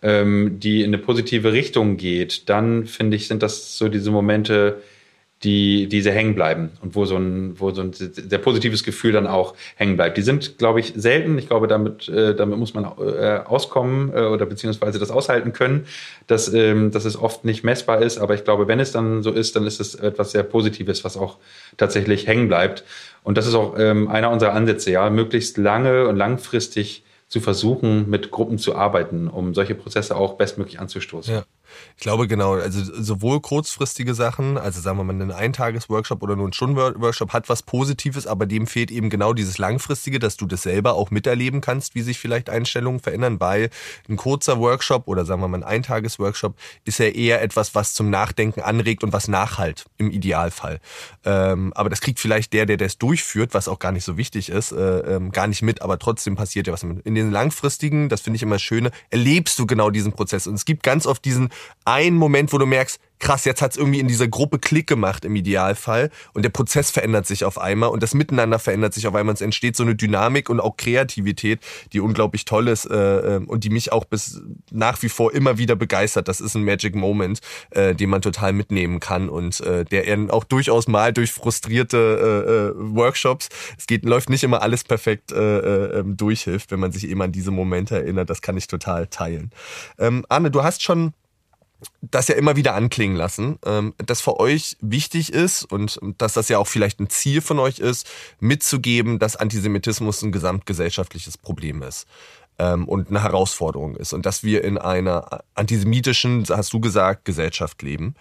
ähm, die in eine positive Richtung geht, dann finde ich, sind das so diese Momente, die, die sehr hängen bleiben und wo so ein, wo so ein sehr positives Gefühl dann auch hängen bleibt. Die sind, glaube ich, selten. Ich glaube, damit, äh, damit muss man äh, auskommen äh, oder beziehungsweise das aushalten können, dass, ähm, dass es oft nicht messbar ist. Aber ich glaube, wenn es dann so ist, dann ist es etwas sehr Positives, was auch tatsächlich hängen bleibt. Und das ist auch ähm, einer unserer Ansätze, ja, möglichst lange und langfristig zu versuchen, mit Gruppen zu arbeiten, um solche Prozesse auch bestmöglich anzustoßen. Ja. Ich glaube genau, also sowohl kurzfristige Sachen, also sagen wir mal einen Eintages-Workshop oder nur ein Stunden-Workshop hat was Positives, aber dem fehlt eben genau dieses Langfristige, dass du das selber auch miterleben kannst, wie sich vielleicht Einstellungen verändern, weil ein kurzer Workshop oder sagen wir mal ein Eintages-Workshop ist ja eher etwas, was zum Nachdenken anregt und was nachhalt, im Idealfall. Ähm, aber das kriegt vielleicht der, der das durchführt, was auch gar nicht so wichtig ist, äh, ähm, gar nicht mit, aber trotzdem passiert ja was. In den langfristigen, das finde ich immer schöne, erlebst du genau diesen Prozess. Und es gibt ganz oft diesen ein Moment, wo du merkst, krass, jetzt hat's irgendwie in dieser Gruppe Klick gemacht im Idealfall und der Prozess verändert sich auf einmal und das Miteinander verändert sich auf einmal. Es entsteht so eine Dynamik und auch Kreativität, die unglaublich toll ist äh, ähm, und die mich auch bis nach wie vor immer wieder begeistert. Das ist ein Magic Moment, äh, den man total mitnehmen kann und äh, der eben auch durchaus mal durch frustrierte äh, äh, Workshops, es geht läuft nicht immer alles perfekt äh, äh, ähm, durchhilft, wenn man sich eben an diese Momente erinnert. Das kann ich total teilen. Ähm, Arne, du hast schon das ja immer wieder anklingen lassen, ähm, dass für euch wichtig ist und dass das ja auch vielleicht ein Ziel von euch ist, mitzugeben, dass Antisemitismus ein gesamtgesellschaftliches Problem ist ähm, und eine Herausforderung ist und dass wir in einer antisemitischen, hast du gesagt, Gesellschaft leben.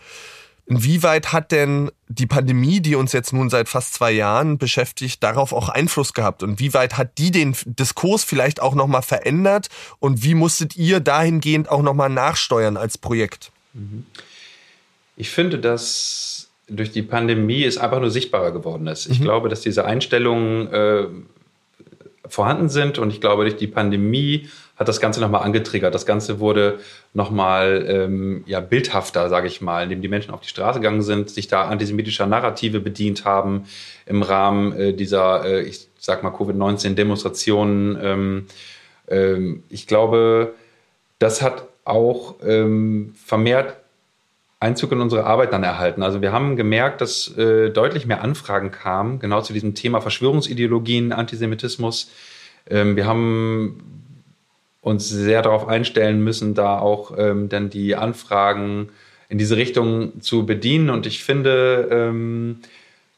Inwieweit hat denn die Pandemie, die uns jetzt nun seit fast zwei Jahren beschäftigt, darauf auch Einfluss gehabt? Und wie weit hat die den Diskurs vielleicht auch nochmal verändert? Und wie musstet ihr dahingehend auch nochmal nachsteuern als Projekt? Mhm. Ich finde, dass durch die Pandemie es einfach nur sichtbarer geworden ist. Ich mhm. glaube, dass diese Einstellungen äh, vorhanden sind und ich glaube, durch die Pandemie hat das Ganze nochmal angetriggert. Das Ganze wurde nochmal ähm, ja, bildhafter, sage ich mal, indem die Menschen auf die Straße gegangen sind, sich da antisemitischer Narrative bedient haben im Rahmen äh, dieser, äh, ich sag mal, Covid-19-Demonstrationen. Ähm, ähm, ich glaube, das hat auch ähm, vermehrt Einzug in unsere Arbeit dann erhalten. Also wir haben gemerkt, dass äh, deutlich mehr Anfragen kamen, genau zu diesem Thema Verschwörungsideologien, Antisemitismus. Ähm, wir haben uns sehr darauf einstellen müssen, da auch ähm, dann die Anfragen in diese Richtung zu bedienen. Und ich finde, ähm,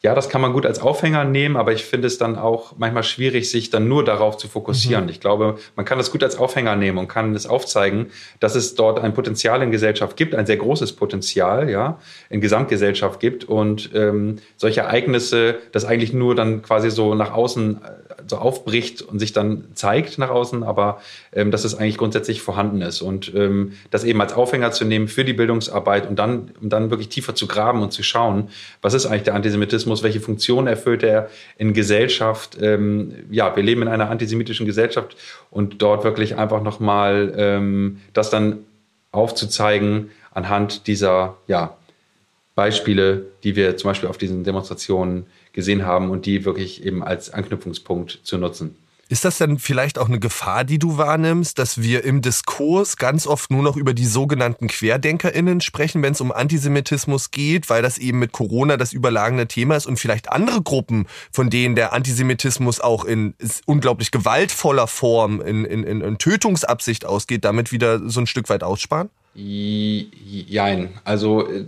ja, das kann man gut als Aufhänger nehmen, aber ich finde es dann auch manchmal schwierig, sich dann nur darauf zu fokussieren. Mhm. Ich glaube, man kann das gut als Aufhänger nehmen und kann es aufzeigen, dass es dort ein Potenzial in Gesellschaft gibt, ein sehr großes Potenzial, ja, in Gesamtgesellschaft gibt und ähm, solche Ereignisse, das eigentlich nur dann quasi so nach außen so aufbricht und sich dann zeigt nach außen, aber ähm, dass es eigentlich grundsätzlich vorhanden ist und ähm, das eben als Aufhänger zu nehmen für die Bildungsarbeit und dann, um dann wirklich tiefer zu graben und zu schauen, was ist eigentlich der Antisemitismus, welche Funktion erfüllt er in Gesellschaft. Ähm, ja, wir leben in einer antisemitischen Gesellschaft und dort wirklich einfach nochmal ähm, das dann aufzuzeigen anhand dieser ja, Beispiele, die wir zum Beispiel auf diesen Demonstrationen gesehen haben und die wirklich eben als Anknüpfungspunkt zu nutzen. Ist das denn vielleicht auch eine Gefahr, die du wahrnimmst, dass wir im Diskurs ganz oft nur noch über die sogenannten QuerdenkerInnen sprechen, wenn es um Antisemitismus geht, weil das eben mit Corona das überlagene Thema ist und vielleicht andere Gruppen, von denen der Antisemitismus auch in unglaublich gewaltvoller Form, in, in, in Tötungsabsicht ausgeht, damit wieder so ein Stück weit aussparen? Jein. Also äh,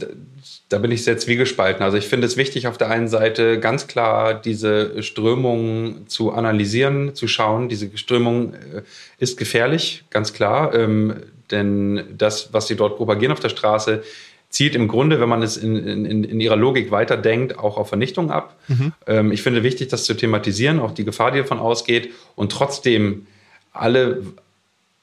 da bin ich sehr zwiegespalten. Also ich finde es wichtig, auf der einen Seite ganz klar diese Strömung zu analysieren, zu schauen. Diese Strömung äh, ist gefährlich, ganz klar. Ähm, denn das, was sie dort propagieren auf der Straße, zielt im Grunde, wenn man es in, in, in ihrer Logik weiterdenkt, auch auf Vernichtung ab. Mhm. Ähm, ich finde wichtig, das zu thematisieren, auch die Gefahr, die davon ausgeht und trotzdem alle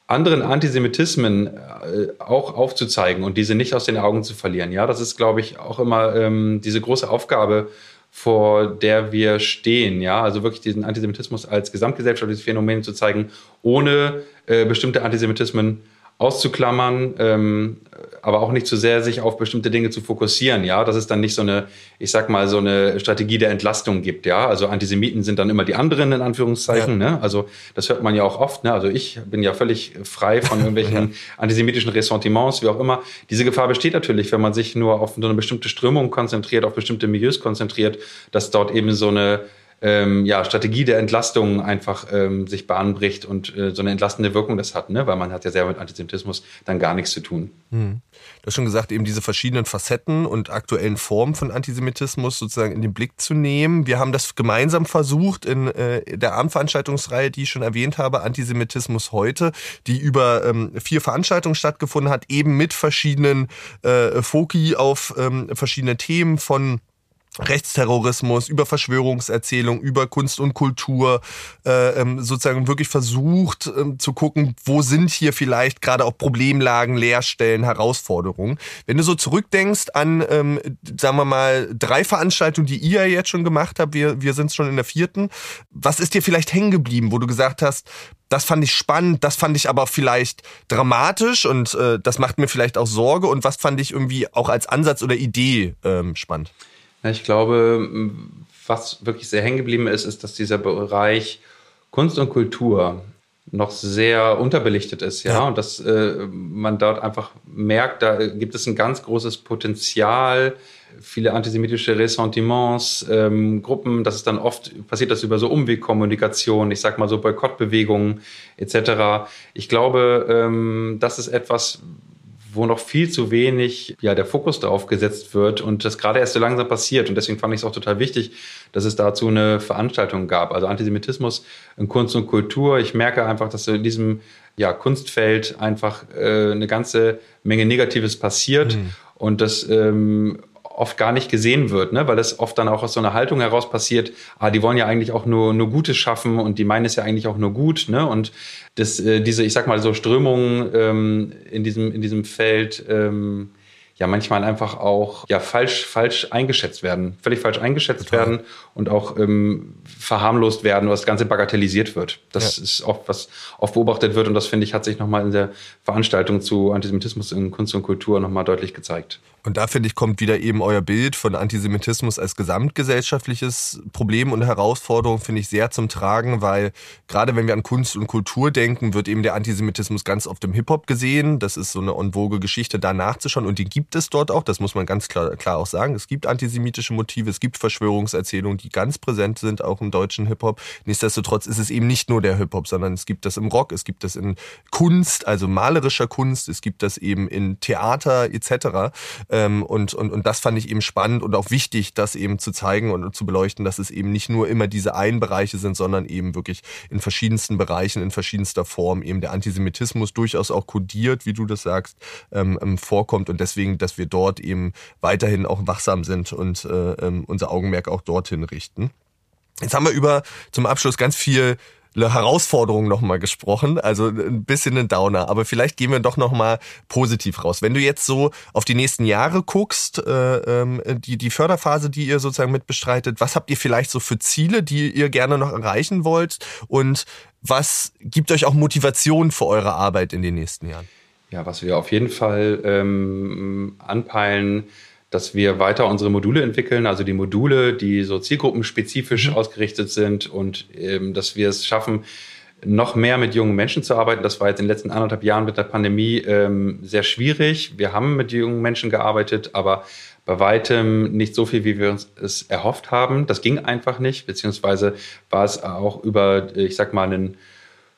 anderen Antisemitismen äh, auch aufzuzeigen und diese nicht aus den Augen zu verlieren. Ja, das ist, glaube ich, auch immer ähm, diese große Aufgabe, vor der wir stehen. Ja, also wirklich diesen Antisemitismus als gesamtgesellschaftliches Phänomen zu zeigen, ohne äh, bestimmte Antisemitismen auszuklammern, ähm, aber auch nicht zu sehr sich auf bestimmte Dinge zu fokussieren, ja, dass es dann nicht so eine, ich sag mal, so eine Strategie der Entlastung gibt, ja, also Antisemiten sind dann immer die anderen in Anführungszeichen, ja. ne, also das hört man ja auch oft, ne, also ich bin ja völlig frei von irgendwelchen antisemitischen Ressentiments, wie auch immer. Diese Gefahr besteht natürlich, wenn man sich nur auf so eine bestimmte Strömung konzentriert, auf bestimmte Milieus konzentriert, dass dort eben so eine ähm, ja, Strategie der Entlastung einfach ähm, sich bahnbricht und äh, so eine entlastende Wirkung das hat, ne? weil man hat ja selber mit Antisemitismus dann gar nichts zu tun. Hm. Du hast schon gesagt, eben diese verschiedenen Facetten und aktuellen Formen von Antisemitismus sozusagen in den Blick zu nehmen. Wir haben das gemeinsam versucht in äh, der Abendveranstaltungsreihe, die ich schon erwähnt habe, Antisemitismus heute, die über ähm, vier Veranstaltungen stattgefunden hat, eben mit verschiedenen äh, Foki auf ähm, verschiedene Themen von Rechtsterrorismus, über Verschwörungserzählung, über Kunst und Kultur, äh, ähm, sozusagen wirklich versucht ähm, zu gucken, wo sind hier vielleicht gerade auch Problemlagen, Leerstellen, Herausforderungen. Wenn du so zurückdenkst an, ähm, sagen wir mal, drei Veranstaltungen, die ihr jetzt schon gemacht habt, wir, wir sind schon in der vierten, was ist dir vielleicht hängen geblieben, wo du gesagt hast, das fand ich spannend, das fand ich aber vielleicht dramatisch und äh, das macht mir vielleicht auch Sorge und was fand ich irgendwie auch als Ansatz oder Idee ähm, spannend? Ich glaube, was wirklich sehr hängen geblieben ist, ist, dass dieser Bereich Kunst und Kultur noch sehr unterbelichtet ist, ja, ja. und dass äh, man dort einfach merkt, da gibt es ein ganz großes Potenzial, viele antisemitische Ressentiments, ähm, Gruppen, dass es dann oft passiert das über so Umwegkommunikation, ich sag mal so Boykottbewegungen etc. Ich glaube, ähm, das ist etwas, wo noch viel zu wenig ja, der Fokus darauf gesetzt wird und das gerade erst so langsam passiert. Und deswegen fand ich es auch total wichtig, dass es dazu eine Veranstaltung gab. Also Antisemitismus in Kunst und Kultur. Ich merke einfach, dass in diesem ja, Kunstfeld einfach äh, eine ganze Menge Negatives passiert mhm. und das ähm, oft gar nicht gesehen wird, ne? weil das oft dann auch aus so einer Haltung heraus passiert, ah, die wollen ja eigentlich auch nur, nur Gutes schaffen und die meinen es ja eigentlich auch nur gut. Ne? Und das, äh, diese, ich sag mal, so Strömungen ähm, in, diesem, in diesem Feld ähm, ja manchmal einfach auch ja falsch falsch eingeschätzt werden, völlig falsch eingeschätzt Total. werden und auch ähm, verharmlost werden, oder das Ganze bagatellisiert wird. Das ja. ist oft was oft beobachtet wird und das finde ich hat sich nochmal in der Veranstaltung zu Antisemitismus in Kunst und Kultur nochmal deutlich gezeigt. Und da finde ich, kommt wieder eben euer Bild von Antisemitismus als gesamtgesellschaftliches Problem und Herausforderung, finde ich, sehr zum Tragen, weil gerade wenn wir an Kunst und Kultur denken, wird eben der Antisemitismus ganz oft im Hip-Hop gesehen. Das ist so eine en vogue Geschichte, da nachzuschauen. Und den gibt es dort auch, das muss man ganz klar, klar auch sagen. Es gibt antisemitische Motive, es gibt Verschwörungserzählungen, die ganz präsent sind, auch im deutschen Hip-Hop. Nichtsdestotrotz ist es eben nicht nur der Hip-Hop, sondern es gibt das im Rock, es gibt das in Kunst, also malerischer Kunst, es gibt das eben in Theater etc. Ähm, und, und, und das fand ich eben spannend und auch wichtig, das eben zu zeigen und zu beleuchten, dass es eben nicht nur immer diese einen Bereiche sind, sondern eben wirklich in verschiedensten Bereichen, in verschiedenster Form eben der Antisemitismus durchaus auch kodiert, wie du das sagst, ähm, ähm, vorkommt und deswegen, dass wir dort eben weiterhin auch wachsam sind und äh, ähm, unser Augenmerk auch dorthin richten. Jetzt haben wir über zum Abschluss ganz viel Herausforderung nochmal gesprochen, also ein bisschen ein Downer, aber vielleicht gehen wir doch nochmal positiv raus. Wenn du jetzt so auf die nächsten Jahre guckst, äh, ähm, die, die Förderphase, die ihr sozusagen mitbestreitet, was habt ihr vielleicht so für Ziele, die ihr gerne noch erreichen wollt und was gibt euch auch Motivation für eure Arbeit in den nächsten Jahren? Ja, was wir auf jeden Fall ähm, anpeilen, dass wir weiter unsere Module entwickeln, also die Module, die so zielgruppenspezifisch mhm. ausgerichtet sind und ähm, dass wir es schaffen, noch mehr mit jungen Menschen zu arbeiten. Das war jetzt in den letzten anderthalb Jahren mit der Pandemie ähm, sehr schwierig. Wir haben mit jungen Menschen gearbeitet, aber bei weitem nicht so viel, wie wir uns es erhofft haben. Das ging einfach nicht, beziehungsweise war es auch über, ich sag mal, einen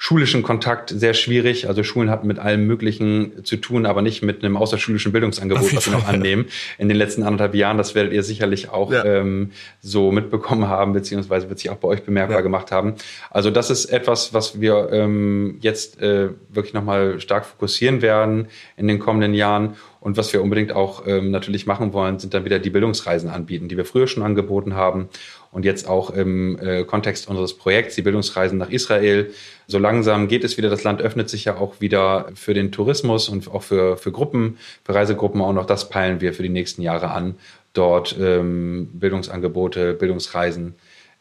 schulischen Kontakt sehr schwierig. Also Schulen hatten mit allem Möglichen zu tun, aber nicht mit einem außerschulischen Bildungsangebot, was wir noch annehmen. In den letzten anderthalb Jahren, das werdet ihr sicherlich auch ja. ähm, so mitbekommen haben, beziehungsweise wird sich auch bei euch bemerkbar ja. gemacht haben. Also das ist etwas, was wir ähm, jetzt äh, wirklich nochmal stark fokussieren werden in den kommenden Jahren. Und was wir unbedingt auch ähm, natürlich machen wollen, sind dann wieder die Bildungsreisen anbieten, die wir früher schon angeboten haben und jetzt auch im äh, Kontext unseres Projekts, die Bildungsreisen nach Israel. So langsam geht es wieder. Das Land öffnet sich ja auch wieder für den Tourismus und auch für, für Gruppen, für Reisegruppen. Auch noch das peilen wir für die nächsten Jahre an, dort ähm, Bildungsangebote, Bildungsreisen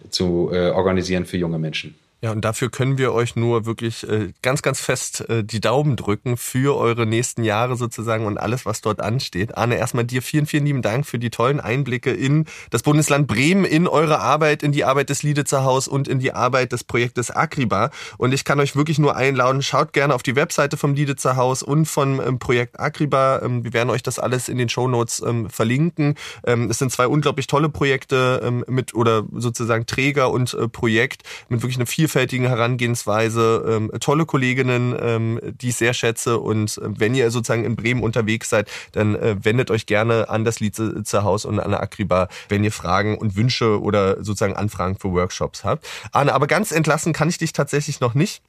zu äh, organisieren für junge Menschen. Ja, und dafür können wir euch nur wirklich äh, ganz, ganz fest äh, die Daumen drücken für eure nächsten Jahre sozusagen und alles, was dort ansteht. Arne, erstmal dir vielen, vielen lieben Dank für die tollen Einblicke in das Bundesland Bremen, in eure Arbeit, in die Arbeit des Lieditzer Haus und in die Arbeit des Projektes Agriba. Und ich kann euch wirklich nur einladen, schaut gerne auf die Webseite vom Lieditzer Haus und vom ähm, Projekt Agriba. Ähm, wir werden euch das alles in den Show Notes ähm, verlinken. Es sind zwei unglaublich tolle Projekte mit oder sozusagen Träger und äh, Projekt mit wirklich einer viel vielfältigen Herangehensweise, ähm, tolle Kolleginnen, ähm, die ich sehr schätze. Und äh, wenn ihr sozusagen in Bremen unterwegs seid, dann äh, wendet euch gerne an das Lietzer Haus und an Akriba, wenn ihr Fragen und Wünsche oder sozusagen Anfragen für Workshops habt. Arne, aber ganz entlassen kann ich dich tatsächlich noch nicht.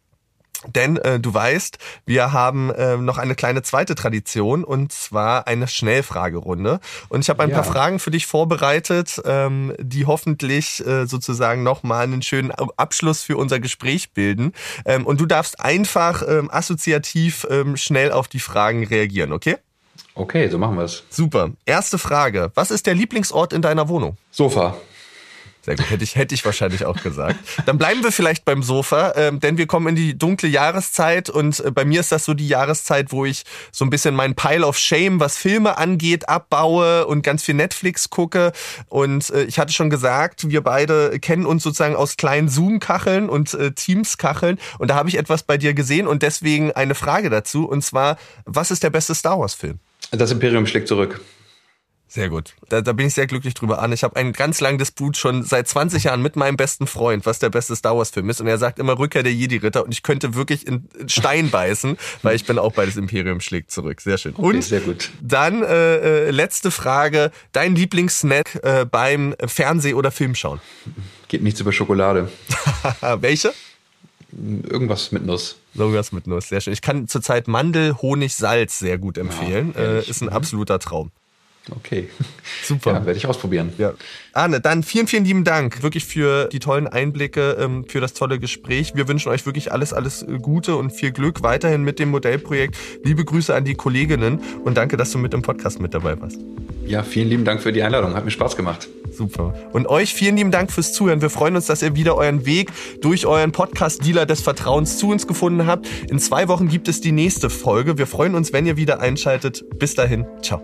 Denn äh, du weißt, wir haben äh, noch eine kleine zweite Tradition und zwar eine Schnellfragerunde. Und ich habe ein ja. paar Fragen für dich vorbereitet, ähm, die hoffentlich äh, sozusagen nochmal einen schönen Abschluss für unser Gespräch bilden. Ähm, und du darfst einfach ähm, assoziativ ähm, schnell auf die Fragen reagieren, okay? Okay, so machen wir es. Super. Erste Frage. Was ist der Lieblingsort in deiner Wohnung? Sofa. Sehr gut, hätte ich, hätte ich wahrscheinlich auch gesagt. Dann bleiben wir vielleicht beim Sofa, ähm, denn wir kommen in die dunkle Jahreszeit und äh, bei mir ist das so die Jahreszeit, wo ich so ein bisschen meinen Pile of Shame, was Filme angeht, abbaue und ganz viel Netflix gucke. Und äh, ich hatte schon gesagt, wir beide kennen uns sozusagen aus kleinen Zoom-Kacheln und äh, Teams-Kacheln und da habe ich etwas bei dir gesehen und deswegen eine Frage dazu und zwar, was ist der beste Star Wars-Film? Das Imperium schlägt zurück. Sehr gut. Da, da bin ich sehr glücklich drüber an. Ich habe einen ganz langen Disput schon seit 20 Jahren mit meinem besten Freund, was der beste Star Wars Film ist. Und er sagt immer Rückkehr der Jedi-Ritter und ich könnte wirklich in Stein beißen, weil ich bin auch bei das Imperium schlägt zurück. Sehr schön. Okay, und sehr gut. Dann äh, äh, letzte Frage. Dein Lieblingssnack äh, beim Fernseh- oder Filmschauen? Geht nichts über Schokolade. Welche? Irgendwas mit Nuss. Irgendwas mit Nuss, sehr schön. Ich kann zurzeit Mandel, Honig, Salz sehr gut empfehlen. Ja, äh, ist ein absoluter Traum. Okay. Super. Ja, werde ich ausprobieren. Ja. Arne, dann vielen, vielen lieben Dank wirklich für die tollen Einblicke, ähm, für das tolle Gespräch. Wir wünschen euch wirklich alles, alles äh, Gute und viel Glück weiterhin mit dem Modellprojekt. Liebe Grüße an die Kolleginnen und danke, dass du mit im Podcast mit dabei warst. Ja, vielen lieben Dank für die Einladung. Hat mir Spaß gemacht. Super. Und euch vielen lieben Dank fürs Zuhören. Wir freuen uns, dass ihr wieder euren Weg durch euren Podcast-Dealer des Vertrauens zu uns gefunden habt. In zwei Wochen gibt es die nächste Folge. Wir freuen uns, wenn ihr wieder einschaltet. Bis dahin. Ciao.